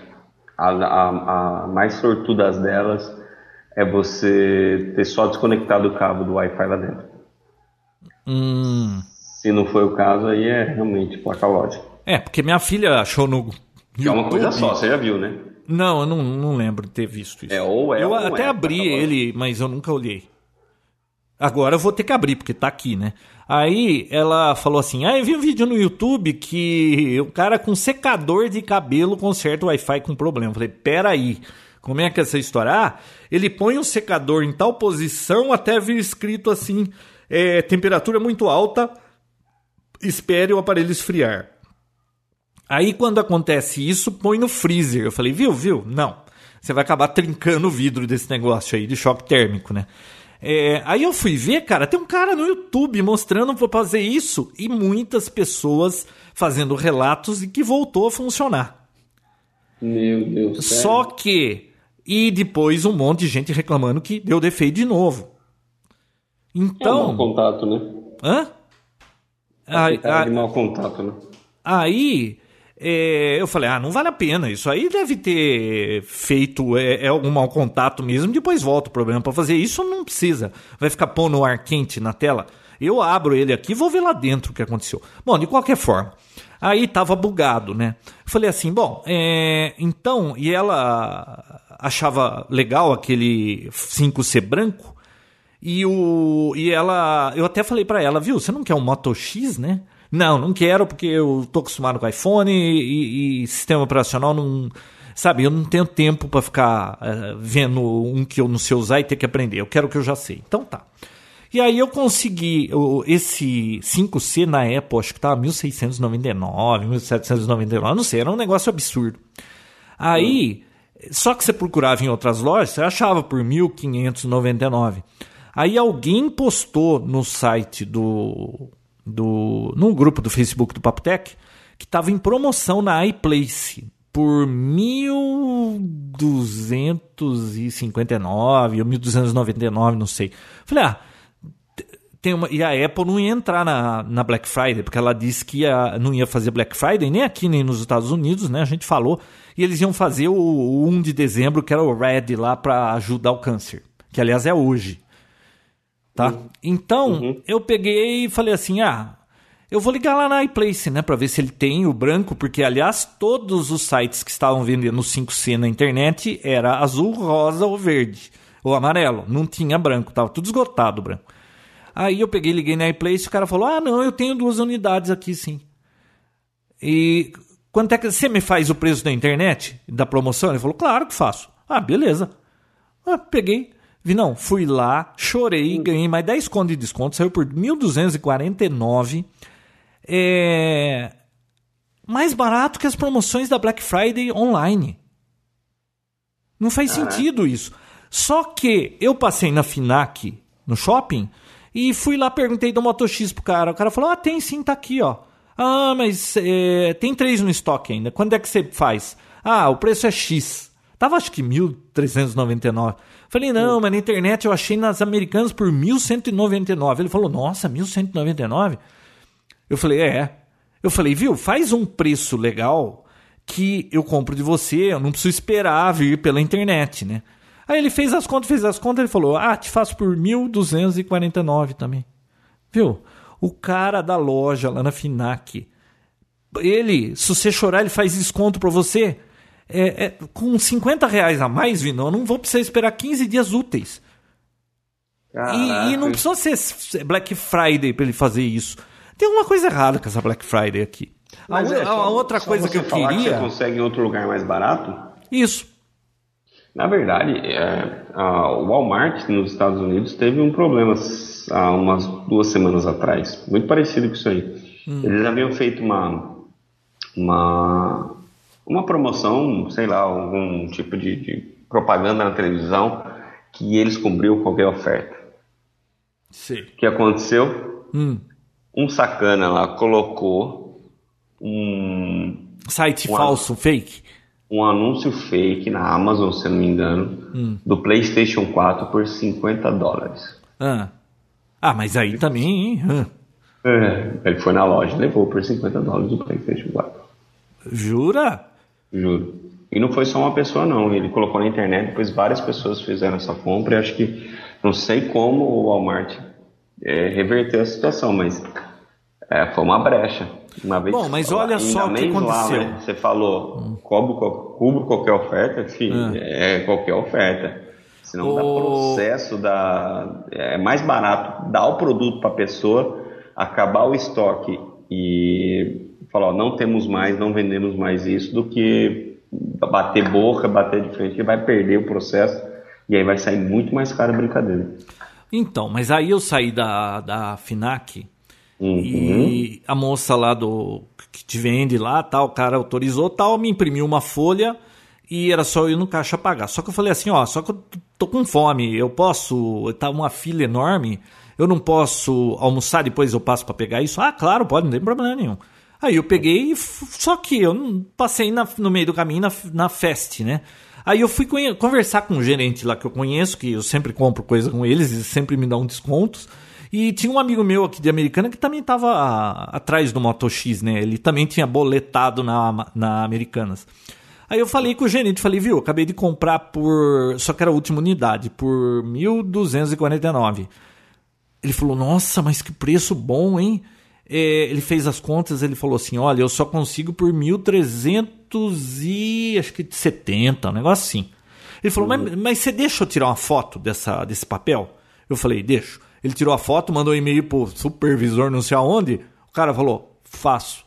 a, a, a mais sortudas delas é você ter só desconectado o cabo do Wi-Fi lá dentro. Hum. Se não foi o caso, aí é realmente placa lógica. É, porque minha filha achou no. É uma coisa só, você já viu, né? Não, eu não, não lembro de ter visto isso. É, ou é eu ou até é, abri tá ele, mas eu nunca olhei. Agora eu vou ter que abrir, porque tá aqui, né? Aí ela falou assim: Ah, eu vi um vídeo no YouTube que o cara com secador de cabelo conserta o Wi-Fi com problema. Eu falei, peraí, como é que é essa história? Ah, ele põe o secador em tal posição até vir escrito assim: é, temperatura muito alta, espere o aparelho esfriar. Aí quando acontece isso, põe no freezer. Eu falei, viu, viu? Não. Você vai acabar trincando o vidro desse negócio aí de choque térmico, né? É, aí eu fui ver, cara, tem um cara no YouTube mostrando pra fazer isso e muitas pessoas fazendo relatos e que voltou a funcionar. Meu Deus. Só que. E depois um monte de gente reclamando que deu defeito de novo. é um Então. mau contato, né? Hã? Aí, Aí, de mau contato, né? Aí, é, eu falei, ah, não vale a pena. Isso aí deve ter feito é, é algum mau contato mesmo. Depois volta o problema para fazer isso. Não precisa. Vai ficar pondo o ar quente na tela. Eu abro ele aqui, vou ver lá dentro o que aconteceu. Bom, de qualquer forma, aí tava bugado, né? falei assim, bom, é, então, e ela achava legal aquele 5C branco. E, o, e ela, eu até falei para ela, viu, você não quer um Moto X, né? Não, não quero porque eu tô acostumado com iPhone e, e sistema operacional não. Sabe, eu não tenho tempo para ficar uh, vendo um que eu não sei usar e ter que aprender. Eu quero o que eu já sei. Então tá. E aí eu consegui esse 5C na Apple, acho que tava 1699, 1799, não sei, era um negócio absurdo. Aí, só que você procurava em outras lojas, você achava por 1599. Aí alguém postou no site do do no grupo do Facebook do Papotec que estava em promoção na iPlace por 1.259 ou 1.299, não sei. Falei, ah, tem uma, e a Apple não ia entrar na, na Black Friday, porque ela disse que ia, não ia fazer Black Friday, nem aqui nem nos Estados Unidos, né? A gente falou. E eles iam fazer o, o 1 de dezembro, que era o Red lá para ajudar o câncer, que aliás é hoje tá? Uhum. Então, uhum. eu peguei e falei assim: "Ah, eu vou ligar lá na iPlace, né, para ver se ele tem o branco, porque aliás, todos os sites que estavam vendendo 5C na internet era azul, rosa ou verde, ou amarelo, não tinha branco, tava tudo esgotado o branco. Aí eu peguei, liguei na iPlace, e o cara falou: "Ah, não, eu tenho duas unidades aqui sim". E quanto é que você me faz o preço da internet da promoção? Ele falou: "Claro que faço". Ah, beleza. Ah, peguei, Vi, não, fui lá, chorei, ganhei mais 10 contos de desconto, saiu por 1.249. É... Mais barato que as promoções da Black Friday online. Não faz sentido isso. Só que eu passei na Finac, no shopping, e fui lá, perguntei do Moto X pro cara. O cara falou: Ah, tem sim, tá aqui, ó. Ah, mas é, tem três no estoque ainda. Quando é que você faz? Ah, o preço é X. Tava acho que 1.399. Falei, não, mas na internet eu achei nas americanas por 1.199. Ele falou, nossa, 1.199? Eu falei, é. Eu falei, viu, faz um preço legal que eu compro de você, eu não preciso esperar vir pela internet, né? Aí ele fez as contas, fez as contas, ele falou, ah, te faço por 1.249 também. Viu? O cara da loja lá na Finac, ele, se você chorar, ele faz desconto para você é, é, com 50 reais a mais, Vinão, eu não vou precisar esperar 15 dias úteis. E, e, não precisa ser Black Friday para ele fazer isso. Tem uma coisa errada com essa Black Friday aqui. Mas a, é, a outra coisa que eu queria. Que você consegue em outro lugar mais barato? Isso. Na verdade, é, o Walmart nos Estados Unidos teve um problema há umas duas semanas atrás, muito parecido com isso aí. Hum. Eles haviam feito uma, uma uma promoção, sei lá, algum tipo de, de propaganda na televisão que eles cobriu qualquer oferta. Sim. O que aconteceu? Hum. Um sacana lá colocou um site um falso, fake, um anúncio fake na Amazon, se não me engano, hum. do PlayStation 4 por 50 dólares. Ah, ah mas aí também. Hein? É, ele foi na loja e levou por 50 dólares o PlayStation 4. Jura? Juro. E não foi só uma pessoa, não. Ele colocou na internet, depois várias pessoas fizeram essa compra. E acho que não sei como o Walmart é, reverteu a situação, mas é, foi uma brecha. Uma vez Bom, mas olha só o que aconteceu. Lá, né, você falou, hum. cubro, cubro qualquer oferta, enfim, é. é qualquer oferta. Senão o... dá processo, dá, é mais barato dar o produto para a pessoa, acabar o estoque e falar, ó, não temos mais, não vendemos mais isso, do que bater boca, bater de frente, que vai perder o processo e aí vai sair muito mais caro a brincadeira. Então, mas aí eu saí da, da FINAC uhum. e a moça lá do que te vende lá, tal, o cara autorizou, tal, me imprimiu uma folha e era só eu ir no caixa pagar. Só que eu falei assim, ó, só que eu tô com fome, eu posso, tá uma fila enorme, eu não posso almoçar depois eu passo para pegar isso? Ah, claro, pode, não tem problema nenhum. Aí eu peguei, só que eu passei na, no meio do caminho na, na Fest, né? Aí eu fui conversar com um gerente lá que eu conheço, que eu sempre compro coisa com eles, eles sempre me dão descontos. E tinha um amigo meu aqui de Americana que também estava atrás do Moto X, né? Ele também tinha boletado na, na Americanas. Aí eu falei com o gerente, falei, viu, acabei de comprar por. Só que era a última unidade, por 1.249. Ele falou, nossa, mas que preço bom, hein? É, ele fez as contas, ele falou assim: olha, eu só consigo por 1.300 e acho que 70, um negócio assim. Ele falou, uhum. mas, mas você deixa eu tirar uma foto dessa, desse papel? Eu falei, deixo. Ele tirou a foto, mandou um e-mail pro supervisor, não sei aonde. O cara falou, faço.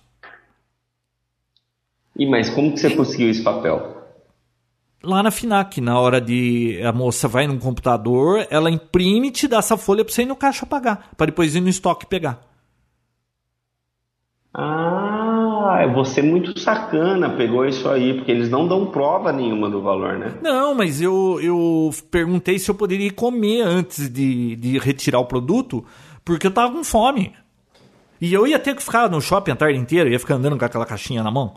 E mas como que você conseguiu esse papel? Lá na FINAC, na hora de a moça vai num computador, ela imprime e te dá essa folha para você ir no caixa pagar, para depois ir no estoque pegar. Ah, você muito sacana pegou isso aí, porque eles não dão prova nenhuma do valor, né? Não, mas eu, eu perguntei se eu poderia comer antes de, de retirar o produto, porque eu tava com fome. E eu ia ter que ficar no shopping a tarde inteira, ia ficar andando com aquela caixinha na mão.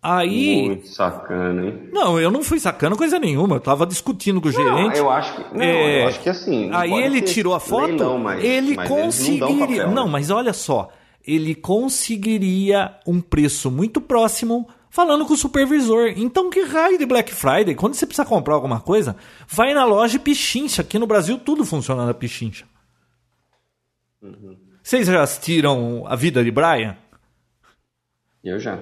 Aí. Muito sacana, hein? Não, eu não fui sacana coisa nenhuma. Eu tava discutindo com o não, gerente. Eu acho que. Não, é... eu acho que assim. Aí ele tirou a foto. Leilão, mas, ele mas conseguiria. Não, não, mas olha só ele conseguiria um preço muito próximo falando com o supervisor. Então, que raio de Black Friday? Quando você precisa comprar alguma coisa, vai na loja e pichincha. Aqui no Brasil tudo funciona na pichincha. Uhum. Vocês já assistiram A Vida de Brian? Eu já.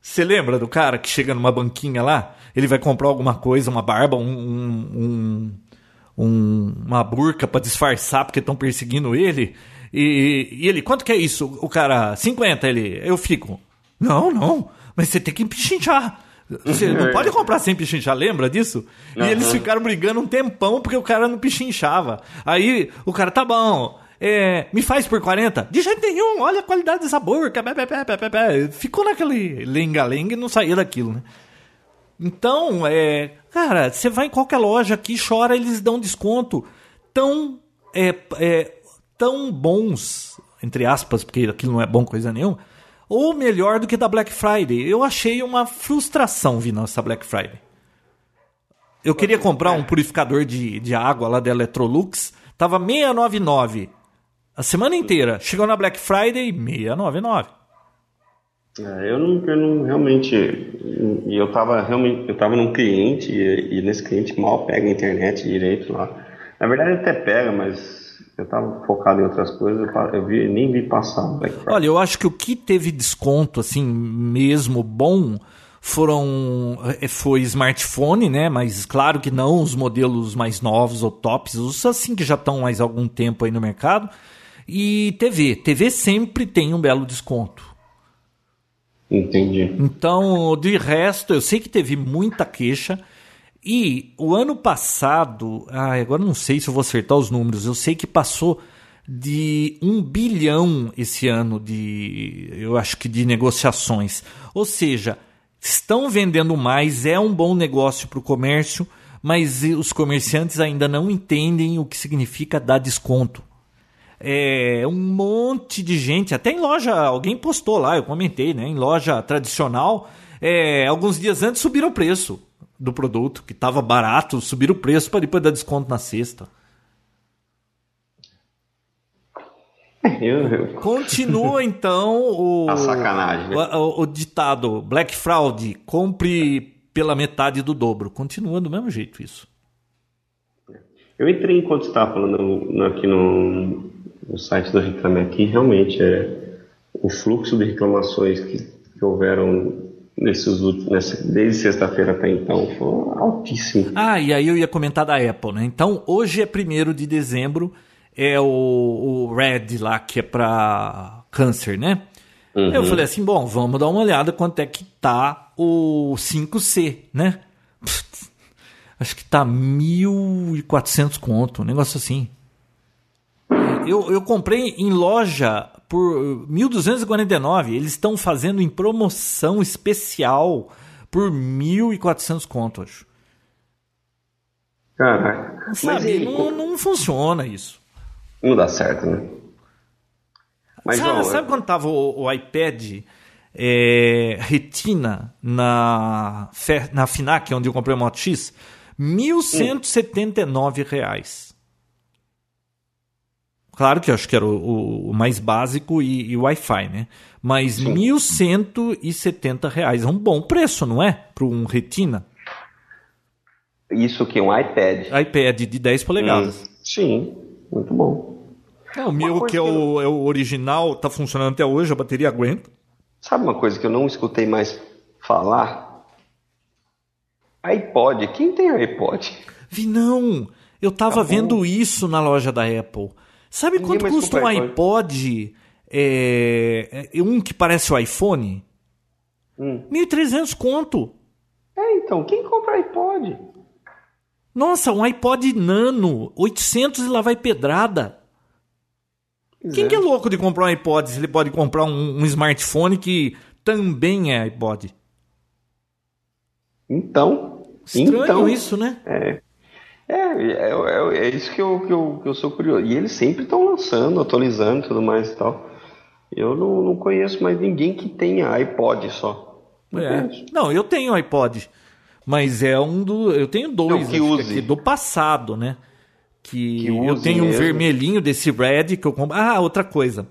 Você lembra do cara que chega numa banquinha lá? Ele vai comprar alguma coisa, uma barba, um, um, um uma burca para disfarçar porque estão perseguindo ele. E, e, ele, quanto que é isso? O cara, 50, ele, eu fico. Não, não, mas você tem que pichinchar. Você não pode comprar sem pichinchar, lembra disso? Uhum. E eles ficaram brigando um tempão porque o cara não pichinchava. Aí o cara, tá bom, é, me faz por 40? De jeito nenhum, olha a qualidade dessa burca. Ficou naquele lenga-lenga e não saía daquilo, né? Então, é, cara, você vai em qualquer loja aqui, chora, eles dão desconto tão é, é, tão bons, entre aspas, porque aquilo não é bom coisa nenhuma, ou melhor do que da Black Friday. Eu achei uma frustração vir nessa Black Friday. Eu queria comprar um purificador de, de água lá da Electrolux, tava 699 a semana inteira. Chegou na Black Friday, 699. É, eu, não, eu não realmente. E eu tava realmente. Eu tava num cliente e, e, nesse cliente mal pega a internet direito lá. Na verdade até pega, mas eu estava focado em outras coisas, eu vi, nem vi passar Black Friday. Olha, eu acho que o que teve desconto, assim, mesmo bom, foram eh, foi smartphone, né? Mas claro que não os modelos mais novos ou tops, os assim que já estão mais algum tempo aí no mercado. E TV, TV sempre tem um belo desconto. Entendi. Então, de resto, eu sei que teve muita queixa. E o ano passado, ah, agora não sei se eu vou acertar os números, eu sei que passou de um bilhão esse ano de, eu acho que de negociações. Ou seja, estão vendendo mais, é um bom negócio para o comércio, mas os comerciantes ainda não entendem o que significa dar desconto. É um monte de gente, até em loja, alguém postou lá, eu comentei, né? Em loja tradicional, é, alguns dias antes subiram o preço do produto, que estava barato, subir o preço para depois dar desconto na sexta. Eu, eu. Continua então o, A sacanagem, né? o, o, o, ditado Black Fraud, compre pela metade do dobro. Continua do mesmo jeito isso. Eu entrei enquanto estava falando no, aqui no, no, site do Reclame Aqui, realmente é o fluxo de reclamações que, que houveram nesses últimos, desde sexta-feira até então, foi altíssimo. Ah, e aí eu ia comentar da Apple, né? Então, hoje é 1 de dezembro, é o, o Red lá, que é para câncer, né? Uhum. Eu falei assim, bom, vamos dar uma olhada quanto é que tá o 5C, né? Acho que tá 1.400 conto, um negócio assim. Eu, eu comprei em loja por 1.249. Eles estão fazendo em promoção especial por 1.400 contos. Caraca. Sabe, aí, não, não funciona isso. Não dá certo, né? Mas, sabe, não, sabe eu... quando tava o, o iPad é, Retina na, na FINAC, onde eu comprei o Moto X? R$ 1.179. Hum. Reais. Claro que eu acho que era o, o mais básico e, e Wi-Fi, né? Mas 1.170 reais é um bom preço, não é? Para um Retina. Isso que é um iPad. iPad de 10 polegadas. Hum, sim, muito bom. É, o meu, que é o, é o original, tá funcionando até hoje, a bateria aguenta. Sabe uma coisa que eu não escutei mais falar? iPod. Quem tem iPod? Vi não. Eu tava tá vendo isso na loja da Apple. Sabe Ninguém quanto custa um iPod? É, é, um que parece o iPhone? Hum. 1.300 conto. É, então, quem compra iPod? Nossa, um iPod Nano, 800 e lá vai pedrada. Quem que é louco de comprar um iPod se ele pode comprar um, um smartphone que também é iPod? Então. Estranho então, isso, né? É. É, é, é, é isso que eu, que, eu, que eu sou curioso. E eles sempre estão lançando, atualizando e tudo mais e tal. Eu não, não conheço mais ninguém que tenha iPod só. Não, é. não eu tenho iPod. Mas é um do. Eu tenho dois que use. Aqui, do passado, né? Que, que eu tenho mesmo. um vermelhinho desse Red que eu compro. Ah, outra coisa.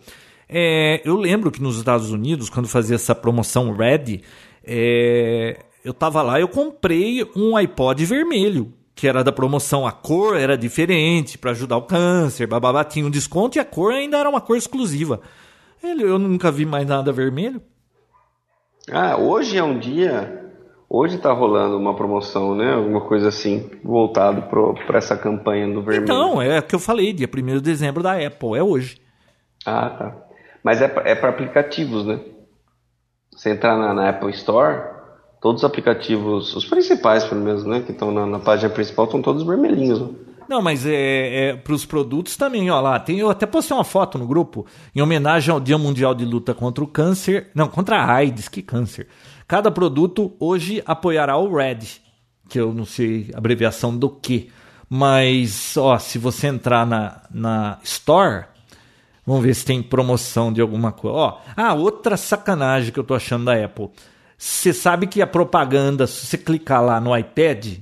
É, eu lembro que nos Estados Unidos, quando fazia essa promoção Red, é, eu tava lá eu comprei um iPod vermelho, que era da promoção. A cor era diferente para ajudar o câncer, bababá, tinha um desconto e a cor ainda era uma cor exclusiva. Ele, eu nunca vi mais nada vermelho. Ah, hoje é um dia Hoje está rolando uma promoção, né? Alguma coisa assim, voltado para essa campanha do vermelho. Então, é o que eu falei, dia 1 de dezembro da Apple, é hoje. Ah, tá. Mas é para é aplicativos, né? Você entrar na, na, Apple Store, todos os aplicativos, os principais pelo menos, né? Que estão na, na, página principal, estão todos vermelhinhos. Né? Não, mas é, é para os produtos também, ó lá. Tem, eu até postei uma foto no grupo em homenagem ao Dia Mundial de Luta contra o Câncer. Não, contra a AIDS, que câncer. Cada produto hoje apoiará o RED, que eu não sei abreviação do que. Mas, ó, se você entrar na, na Store, vamos ver se tem promoção de alguma coisa. Ó, ah, outra sacanagem que eu tô achando da Apple. Você sabe que a propaganda, se você clicar lá no iPad,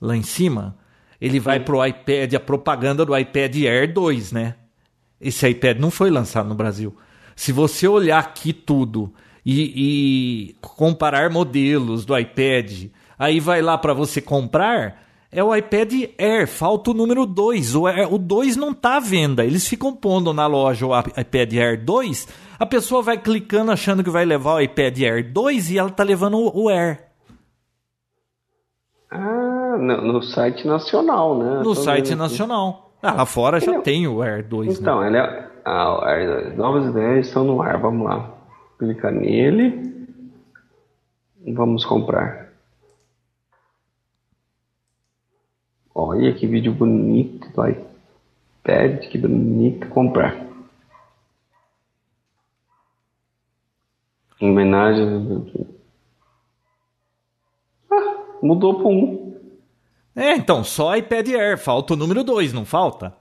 lá em cima, ele vai pro iPad, a propaganda do iPad Air 2, né? Esse iPad não foi lançado no Brasil. Se você olhar aqui tudo e, e comparar modelos do iPad. Aí vai lá para você comprar, é o iPad Air, falta o número 2. O 2 não está à venda. Eles ficam pondo na loja o iPad Air 2, a pessoa vai clicando achando que vai levar o iPad Air 2 e ela está levando o Air. Ah, no, no site nacional, né? No site nacional. Ah, lá fora já é... tem o Air 2. Né? Então, né? ele é... ah, o Air 2. Novas ideias estão no ar, vamos lá clicar nele vamos comprar. Olha que vídeo bonito do iPad, que bonito comprar. Em homenagem. Ah, mudou para um. É, então, só iPad Air, falta o número 2, não falta?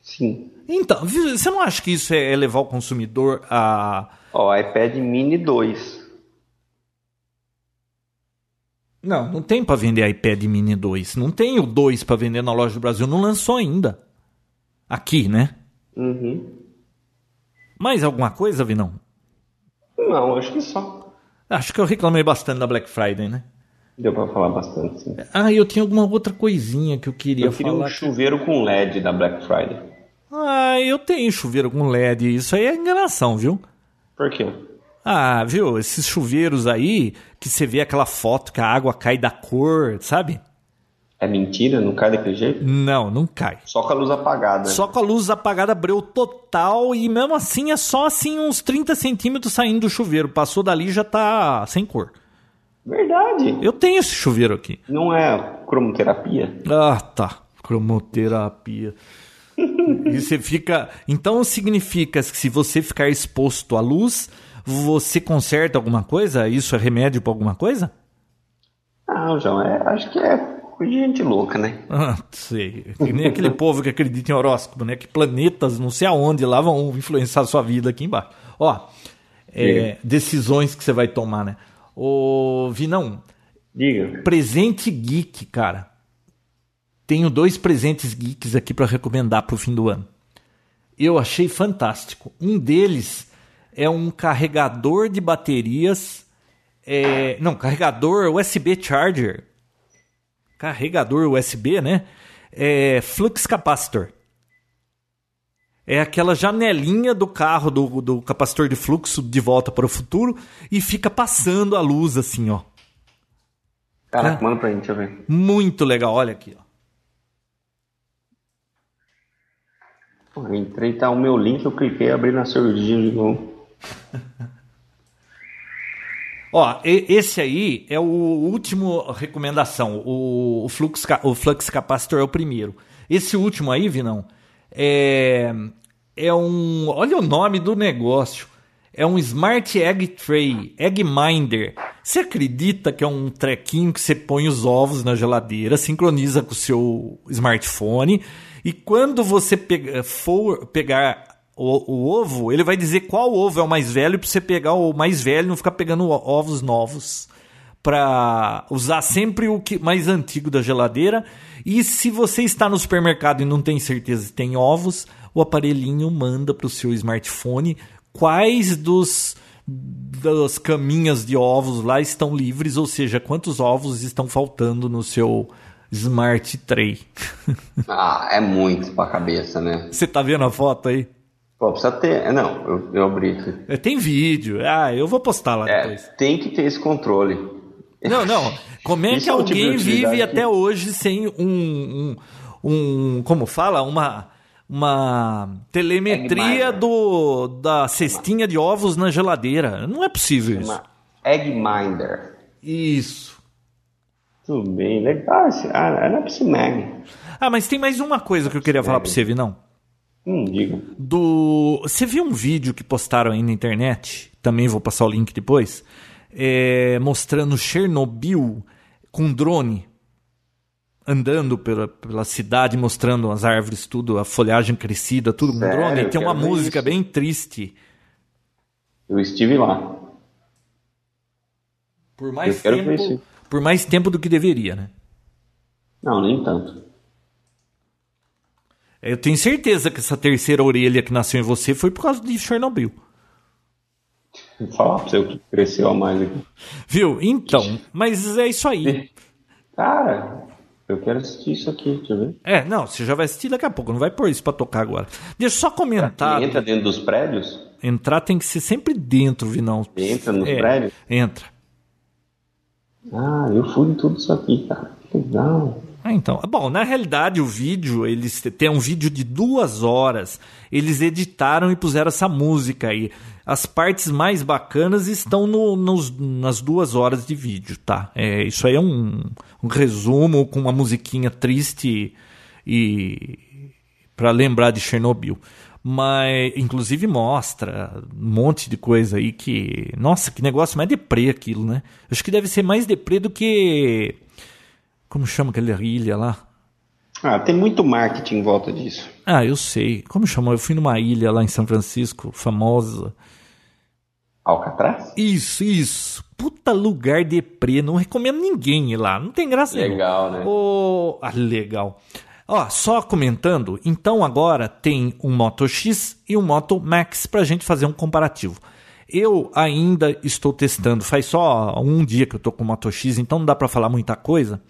Sim. Então, você não acha que isso é levar o consumidor a. Ó, iPad Mini 2. Não, não tem para vender iPad Mini 2. Não tem o 2 para vender na loja do Brasil. Não lançou ainda. Aqui, né? Uhum. Mais alguma coisa, Vinão? Não, acho que só. Acho que eu reclamei bastante da Black Friday, né? Deu para falar bastante, sim. Ah, eu tinha alguma outra coisinha que eu queria, eu queria falar. um chuveiro com LED da Black Friday. Ah, eu tenho chuveiro com LED. Isso aí é enganação, viu? Por quê? Ah, viu? Esses chuveiros aí, que você vê aquela foto que a água cai da cor, sabe? É mentira? Não cai daquele jeito? Não, não cai. Só com a luz apagada. Só com a luz apagada, breu total. E mesmo assim, é só assim uns 30 centímetros saindo do chuveiro. Passou dali já tá sem cor. Verdade. Eu tenho esse chuveiro aqui. Não é cromoterapia? Ah, tá. Cromoterapia. e você fica. Então significa que se você ficar exposto à luz, você conserta alguma coisa? Isso é remédio para alguma coisa? Não, João, é, acho que é coisa de gente louca, né? Ah, sei. Que nem aquele povo que acredita em horóscopo, né? Que planetas, não sei aonde, lá vão influenciar a sua vida aqui embaixo. Ó, é, decisões que você vai tomar, né? Ô, Vinão. Diga. Presente geek, cara. Tenho dois presentes geeks aqui para recomendar para o fim do ano. eu achei fantástico. Um deles é um carregador de baterias. É, não, carregador USB Charger. Carregador USB, né? É, flux capacitor. É aquela janelinha do carro do, do capacitor de fluxo de volta para o futuro e fica passando a luz assim, ó. Caraca, manda pra gente, deixa eu ver. Muito legal, olha aqui, ó. Pô, entrei, tá o meu link, eu cliquei, abri na cervejinha de novo. Ó, esse aí é o último recomendação. O, o, flux, o Flux Capacitor é o primeiro. Esse último aí, Vinão, é, é um. Olha o nome do negócio. É um Smart Egg Tray, Egg Minder. Você acredita que é um trequinho que você põe os ovos na geladeira, sincroniza com o seu smartphone e quando você pega, for pegar o, o, ovo, ele vai dizer qual ovo é o mais velho para você pegar o mais velho e não ficar pegando ovos novos. Para usar sempre o que mais antigo da geladeira. E se você está no supermercado e não tem certeza se tem ovos, o aparelhinho manda para o seu smartphone quais dos das caminhas de ovos lá estão livres, ou seja, quantos ovos estão faltando no seu Smart Tray. ah, é muito pra cabeça, né? Você tá vendo a foto aí? Pô, precisa ter. É, não, eu, eu abri aqui. É, tem vídeo. Ah, eu vou postar lá é, depois. Tem que ter esse controle. Não, não. Como é que alguém tipo vive até hoje sem um, um, um. Como fala? Uma uma telemetria do, da cestinha de ovos na geladeira. Não é possível isso. Egg Minder. Isso. Tudo bem, legal. Ah, era pra Mag. Ah, mas tem mais uma coisa que eu queria falar pra você, Vinão. Hum, diga. Do... Você viu um vídeo que postaram aí na internet? Também vou passar o link depois. É... Mostrando Chernobyl com drone andando pela, pela cidade, mostrando as árvores, tudo, a folhagem crescida, tudo com drone. E tem uma música bem triste. Eu estive lá. Por mais tempo, por mais tempo do que deveria, né? Não, nem tanto. Eu tenho certeza que essa terceira orelha que nasceu em você foi por causa de Chernobyl. Vou falar pra você o que cresceu a mais aqui. Viu? Então, mas é isso aí. Cara, eu quero assistir isso aqui, deixa eu ver. É, não, você já vai assistir daqui a pouco, não vai pôr isso pra tocar agora. Deixa eu só comentar. entra dentro dos prédios? Entrar tem que ser sempre dentro, Vinão. Entra nos é, prédios? Entra. Ah, eu fui em tudo isso aqui, cara. Que legal. Ah, então. Bom, na realidade, o vídeo, eles têm um vídeo de duas horas. Eles editaram e puseram essa música aí. As partes mais bacanas estão no, nos, nas duas horas de vídeo, tá? É, isso aí é um, um resumo com uma musiquinha triste e para lembrar de Chernobyl. Mas, inclusive, mostra um monte de coisa aí que. Nossa, que negócio mais deprê aquilo, né? Acho que deve ser mais deprê do que como chama aquela ilha lá? Ah, tem muito marketing em volta disso. Ah, eu sei. Como chama? Eu fui numa ilha lá em São Francisco, famosa. Alcatraz? Isso, isso. Puta lugar deprê. Não recomendo ninguém ir lá. Não tem graça Legal, né? Oh, ah, legal. Ó, só comentando, então agora tem um Moto X e um Moto Max pra gente fazer um comparativo. Eu ainda estou testando, faz só um dia que eu tô com o Moto X, então não dá para falar muita coisa.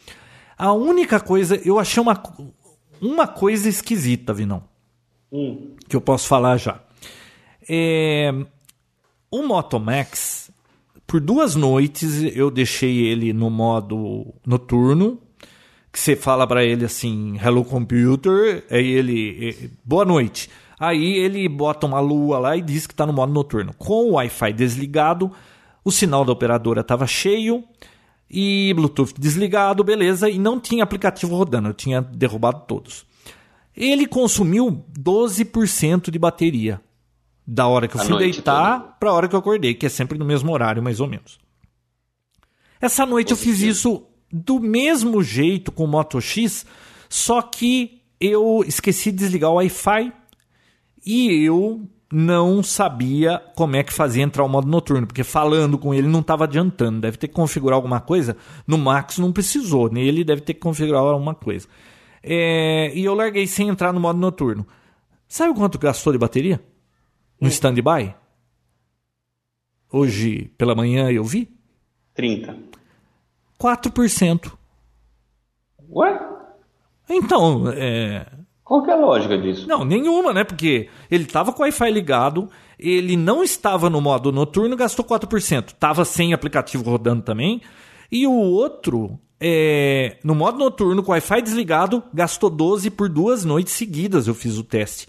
A única coisa, eu achei uma, uma coisa esquisita, Vinão. Hum. Que eu posso falar já. É, o Moto Max, por duas noites eu deixei ele no modo noturno, que você fala para ele assim, hello computer, aí ele, boa noite. Aí ele bota uma lua lá e diz que está no modo noturno. Com o Wi-Fi desligado, o sinal da operadora estava cheio, e Bluetooth desligado, beleza, e não tinha aplicativo rodando, eu tinha derrubado todos. Ele consumiu 12% de bateria da hora que eu a fui deitar para a hora que eu acordei, que é sempre no mesmo horário, mais ou menos. Essa noite eu fiz isso do mesmo jeito com o Moto X, só que eu esqueci de desligar o Wi-Fi e eu não sabia como é que fazia entrar o modo noturno, porque falando com ele não estava adiantando. Deve ter que configurar alguma coisa. No Max não precisou, nele deve ter que configurar alguma coisa. É, e eu larguei sem entrar no modo noturno. Sabe quanto gastou de bateria? No stand-by? Hoje pela manhã eu vi? 30. 4%. Ué? Então, é. Qual que é a lógica disso? Não, nenhuma, né? Porque ele estava com o Wi-Fi ligado, ele não estava no modo noturno, gastou 4%. Tava sem aplicativo rodando também. E o outro, é, no modo noturno, com o Wi-Fi desligado, gastou 12 por duas noites seguidas. Eu fiz o teste.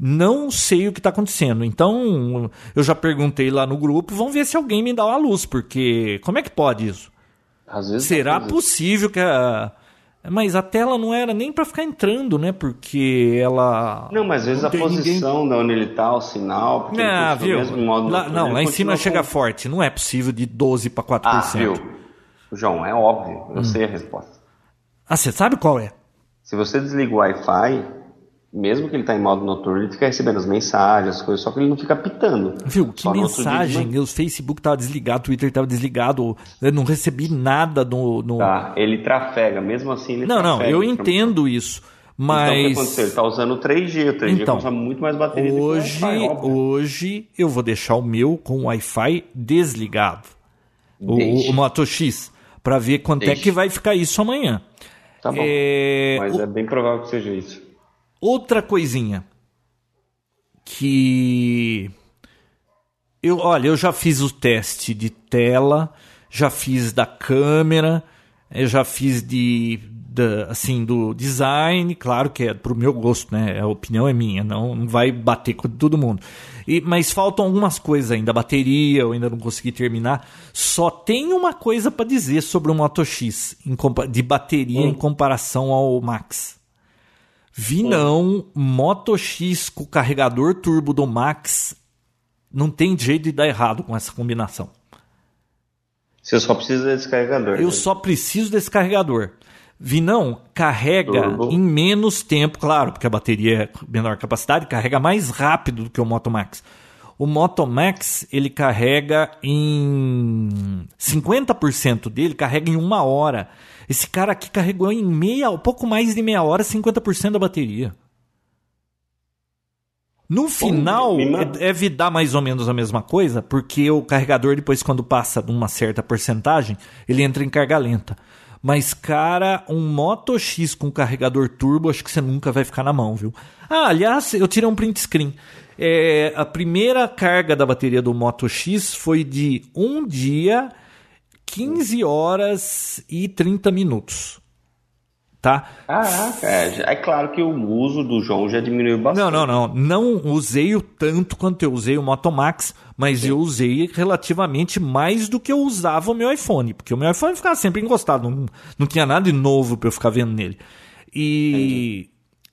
Não sei o que está acontecendo. Então, eu já perguntei lá no grupo. Vamos ver se alguém me dá uma luz, porque como é que pode isso? Será possível que a mas a tela não era nem para ficar entrando, né? Porque ela. Não, mas às vezes a posição ninguém... da onde ele tá, o sinal. Porque ah, viu? Lá, não, lá em cima chega com... forte. Não é possível de 12 para 4%. Ah, viu? João, é óbvio. Eu hum. sei a resposta. Ah, você sabe qual é? Se você desliga o Wi-Fi, mesmo que ele está em modo noturno, ele fica recebendo as mensagens, as coisas, só que ele não fica pitando. Viu? Que mensagem? Dia, o Facebook estava desligado, o Twitter estava desligado, eu não recebi nada no, no. Tá, ele trafega, mesmo assim ele Não, não, eu entendo isso. Mas. Então, o que aconteceu? Ele está usando o 3G, o 3G então, muito mais bateria hoje, do que o Wi-Fi. Hoje eu vou deixar o meu com o Wi-Fi desligado. O, o, Moto X. Para ver quanto Deixe. é que vai ficar isso amanhã. Tá bom. É... Mas o... é bem provável que seja isso. Outra coisinha que eu, olha, eu já fiz o teste de tela, já fiz da câmera, eu já fiz de, de assim do design, claro que é pro meu gosto, né? A opinião é minha, não, não vai bater com todo mundo. E, mas faltam algumas coisas ainda, a bateria eu ainda não consegui terminar. Só tem uma coisa para dizer sobre o Moto X de bateria hum. em comparação ao Max. Vi não, Moto X com carregador turbo do Max não tem jeito de dar errado com essa combinação. Você só precisa desse carregador. Eu né? só preciso desse carregador. Vi não, carrega turbo. em menos tempo, claro, porque a bateria é menor capacidade, carrega mais rápido do que o Moto Max. O Moto Max ele carrega em 50% dele carrega em uma hora. Esse cara aqui carregou em meia, pouco mais de meia hora, 50% da bateria. No final, deve dar mais ou menos a mesma coisa, porque o carregador, depois, quando passa de uma certa porcentagem, ele entra em carga lenta. Mas, cara, um Moto X com carregador turbo, acho que você nunca vai ficar na mão, viu? Ah, aliás, eu tirei um print screen. É, a primeira carga da bateria do Moto X foi de um dia 15 horas e 30 minutos. Tá? Caraca, é, é claro que o uso do João já diminuiu bastante. Não, não, não. Não usei o tanto quanto eu usei o Moto Max, mas Sim. eu usei relativamente mais do que eu usava o meu iPhone, porque o meu iPhone ficava sempre encostado, não, não tinha nada de novo para eu ficar vendo nele. E,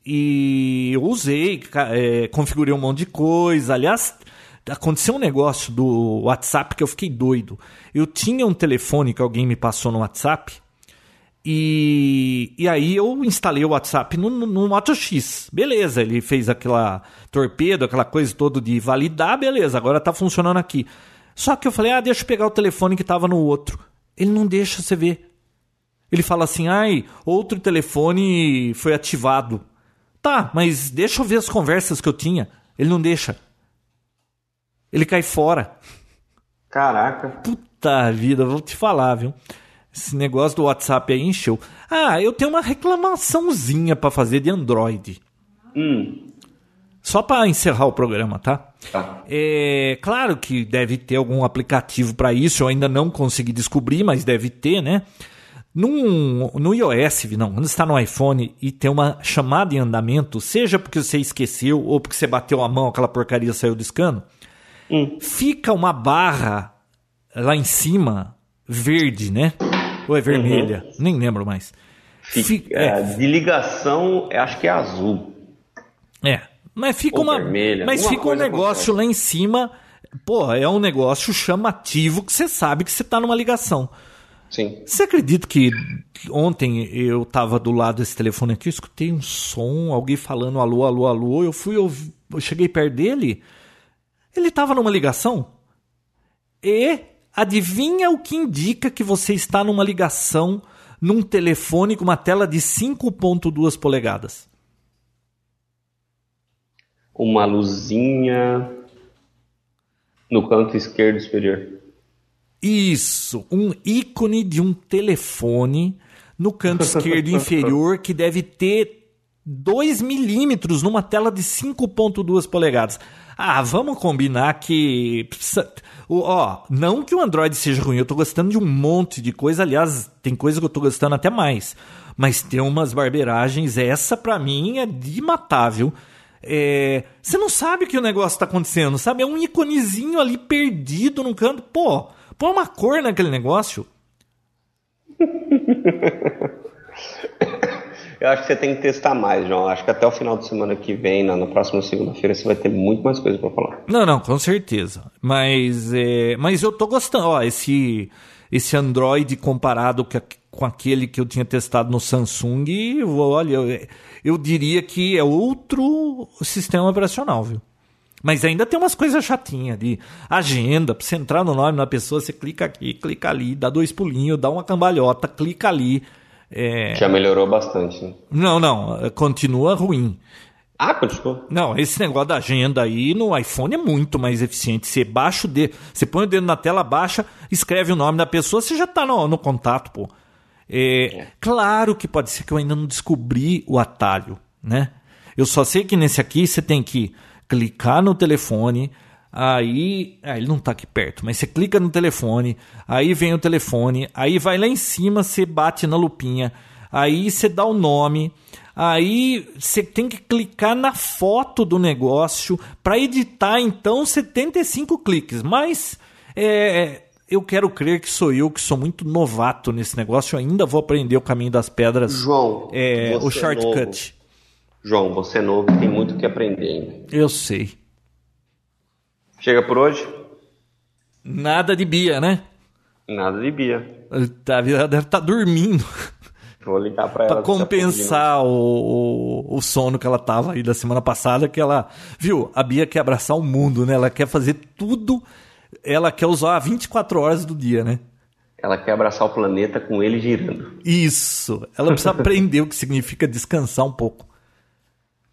e eu usei, é, configurei um monte de coisa. Aliás, aconteceu um negócio do WhatsApp que eu fiquei doido. Eu tinha um telefone que alguém me passou no WhatsApp. E, e aí eu instalei o WhatsApp no, no, no Moto X. Beleza, ele fez aquela torpedo, aquela coisa toda de validar, beleza, agora tá funcionando aqui. Só que eu falei, ah, deixa eu pegar o telefone que tava no outro. Ele não deixa você ver. Ele fala assim, ai, outro telefone foi ativado. Tá, mas deixa eu ver as conversas que eu tinha. Ele não deixa ele cai fora. Caraca. Puta vida, vou te falar, viu? Esse negócio do WhatsApp aí encheu. Ah, eu tenho uma reclamaçãozinha para fazer de Android. Hum. Só para encerrar o programa, tá? Tá. É claro que deve ter algum aplicativo para isso. Eu ainda não consegui descobrir, mas deve ter, né? Num, no iOS, não, quando está no iPhone e tem uma chamada em andamento, seja porque você esqueceu ou porque você bateu a mão, aquela porcaria saiu do escano, Hum. Fica uma barra lá em cima, verde, né? Ou é vermelha? Uhum. Nem lembro mais. Fica, é, é, de ligação, acho que é azul. É, mas fica Ou uma, vermelha. mas fica um negócio acontece. lá em cima. Pô, é um negócio chamativo que você sabe que você está numa ligação. Sim. Você acredita que ontem eu estava do lado desse telefone aqui, eu escutei um som, alguém falando alô, alô, alô, eu fui, eu, eu cheguei perto dele, ele estava numa ligação. E adivinha o que indica que você está numa ligação num telefone com uma tela de 5.2 polegadas? uma luzinha no canto esquerdo superior. Isso, um ícone de um telefone no canto esquerdo inferior que deve ter 2 milímetros numa tela de 5.2 polegadas. Ah, vamos combinar que. Ó, não que o Android seja ruim, eu tô gostando de um monte de coisa. Aliás, tem coisa que eu tô gostando até mais. Mas tem umas barbeiragens, essa pra mim é de matar, viu? É, você não sabe que o negócio tá acontecendo, sabe? É um iconezinho ali perdido no canto. Pô, põe uma cor naquele negócio. Eu acho que você tem que testar mais, João. Acho que até o final de semana que vem, na, na próxima segunda-feira, você vai ter muito mais coisa para falar. Não, não, com certeza. Mas, é, mas eu tô gostando. Ó, esse, esse Android comparado com, com aquele que eu tinha testado no Samsung, olha, eu, eu diria que é outro sistema operacional, viu? Mas ainda tem umas coisas chatinhas ali. Agenda, pra você entrar no nome da pessoa, você clica aqui, clica ali, dá dois pulinhos, dá uma cambalhota, clica ali. É... Já melhorou bastante, né? Não, não, continua ruim. Ah, continua? Não, esse negócio da agenda aí no iPhone é muito mais eficiente. Você baixa o dedo, você põe o dedo na tela, baixa, escreve o nome da pessoa, você já tá no, no contato, pô. É, é. Claro que pode ser que eu ainda não descobri o atalho, né? Eu só sei que nesse aqui você tem que clicar no telefone, Aí, ah, ele não está aqui perto, mas você clica no telefone, aí vem o telefone, aí vai lá em cima, você bate na lupinha, aí você dá o nome, aí você tem que clicar na foto do negócio para editar então 75 cliques. Mas é, eu quero crer que sou eu que sou muito novato nesse negócio, eu ainda vou aprender o caminho das pedras. João, é, o shortcut. É João, você é novo, tem muito que aprender ainda. Eu sei. Chega por hoje? Nada de Bia, né? Nada de Bia. Tá, deve estar tá dormindo. Vou ligar para ela. Pra compensar o, o, o, sono que ela tava aí da semana passada, que ela. Viu? A Bia quer abraçar o mundo, né? Ela quer fazer tudo. Ela quer usar 24 horas do dia, né? Ela quer abraçar o planeta com ele girando. Isso. Ela precisa aprender o que significa descansar um pouco.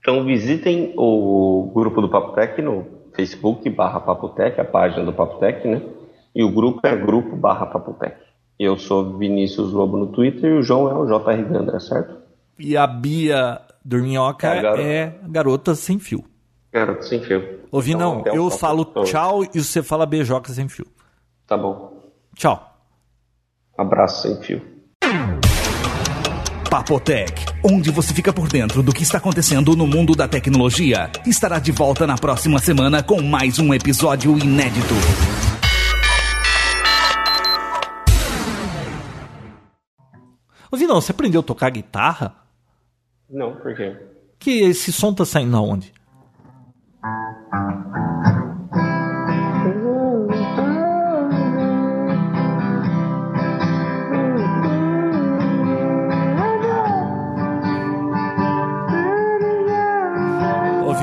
Então visitem o grupo do Papo Tech no Facebook barra Papotec, a página do Papotec, né? E o grupo é grupo barra Papotec. Eu sou Vinícius Lobo no Twitter e o João é o JR Gandra, certo? E a Bia Dorminhoca é, garota. é garota sem fio. Garota sem fio. Ouvi então, não, eu falo tchau e você fala beijoca sem fio. Tá bom. Tchau. Abraço sem fio. Papotec, onde você fica por dentro do que está acontecendo no mundo da tecnologia, estará de volta na próxima semana com mais um episódio inédito. Ô Vinão, você aprendeu a tocar guitarra? Não, por quê? Que esse som tá saindo aonde?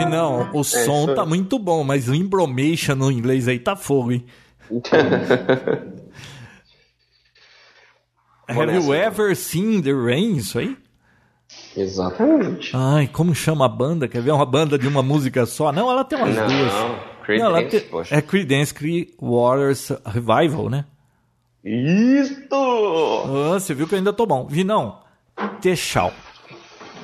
Não, o é, som tá muito bom, mas o embromation no inglês aí tá fogo, hein? Have you ever seen the rain? Isso aí? Exatamente. Ai, como chama a banda? Quer ver uma banda de uma música só? Não, ela tem umas não, duas. Creedence, não, tem... É Creedence Waters Revival, né? Isto! Ah, você viu que eu ainda tô bom. Vi não. Tchau.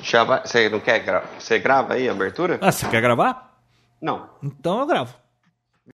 Já vai, você não quer gravar? Você grava aí a abertura? Ah, você quer gravar? Não. Então eu gravo.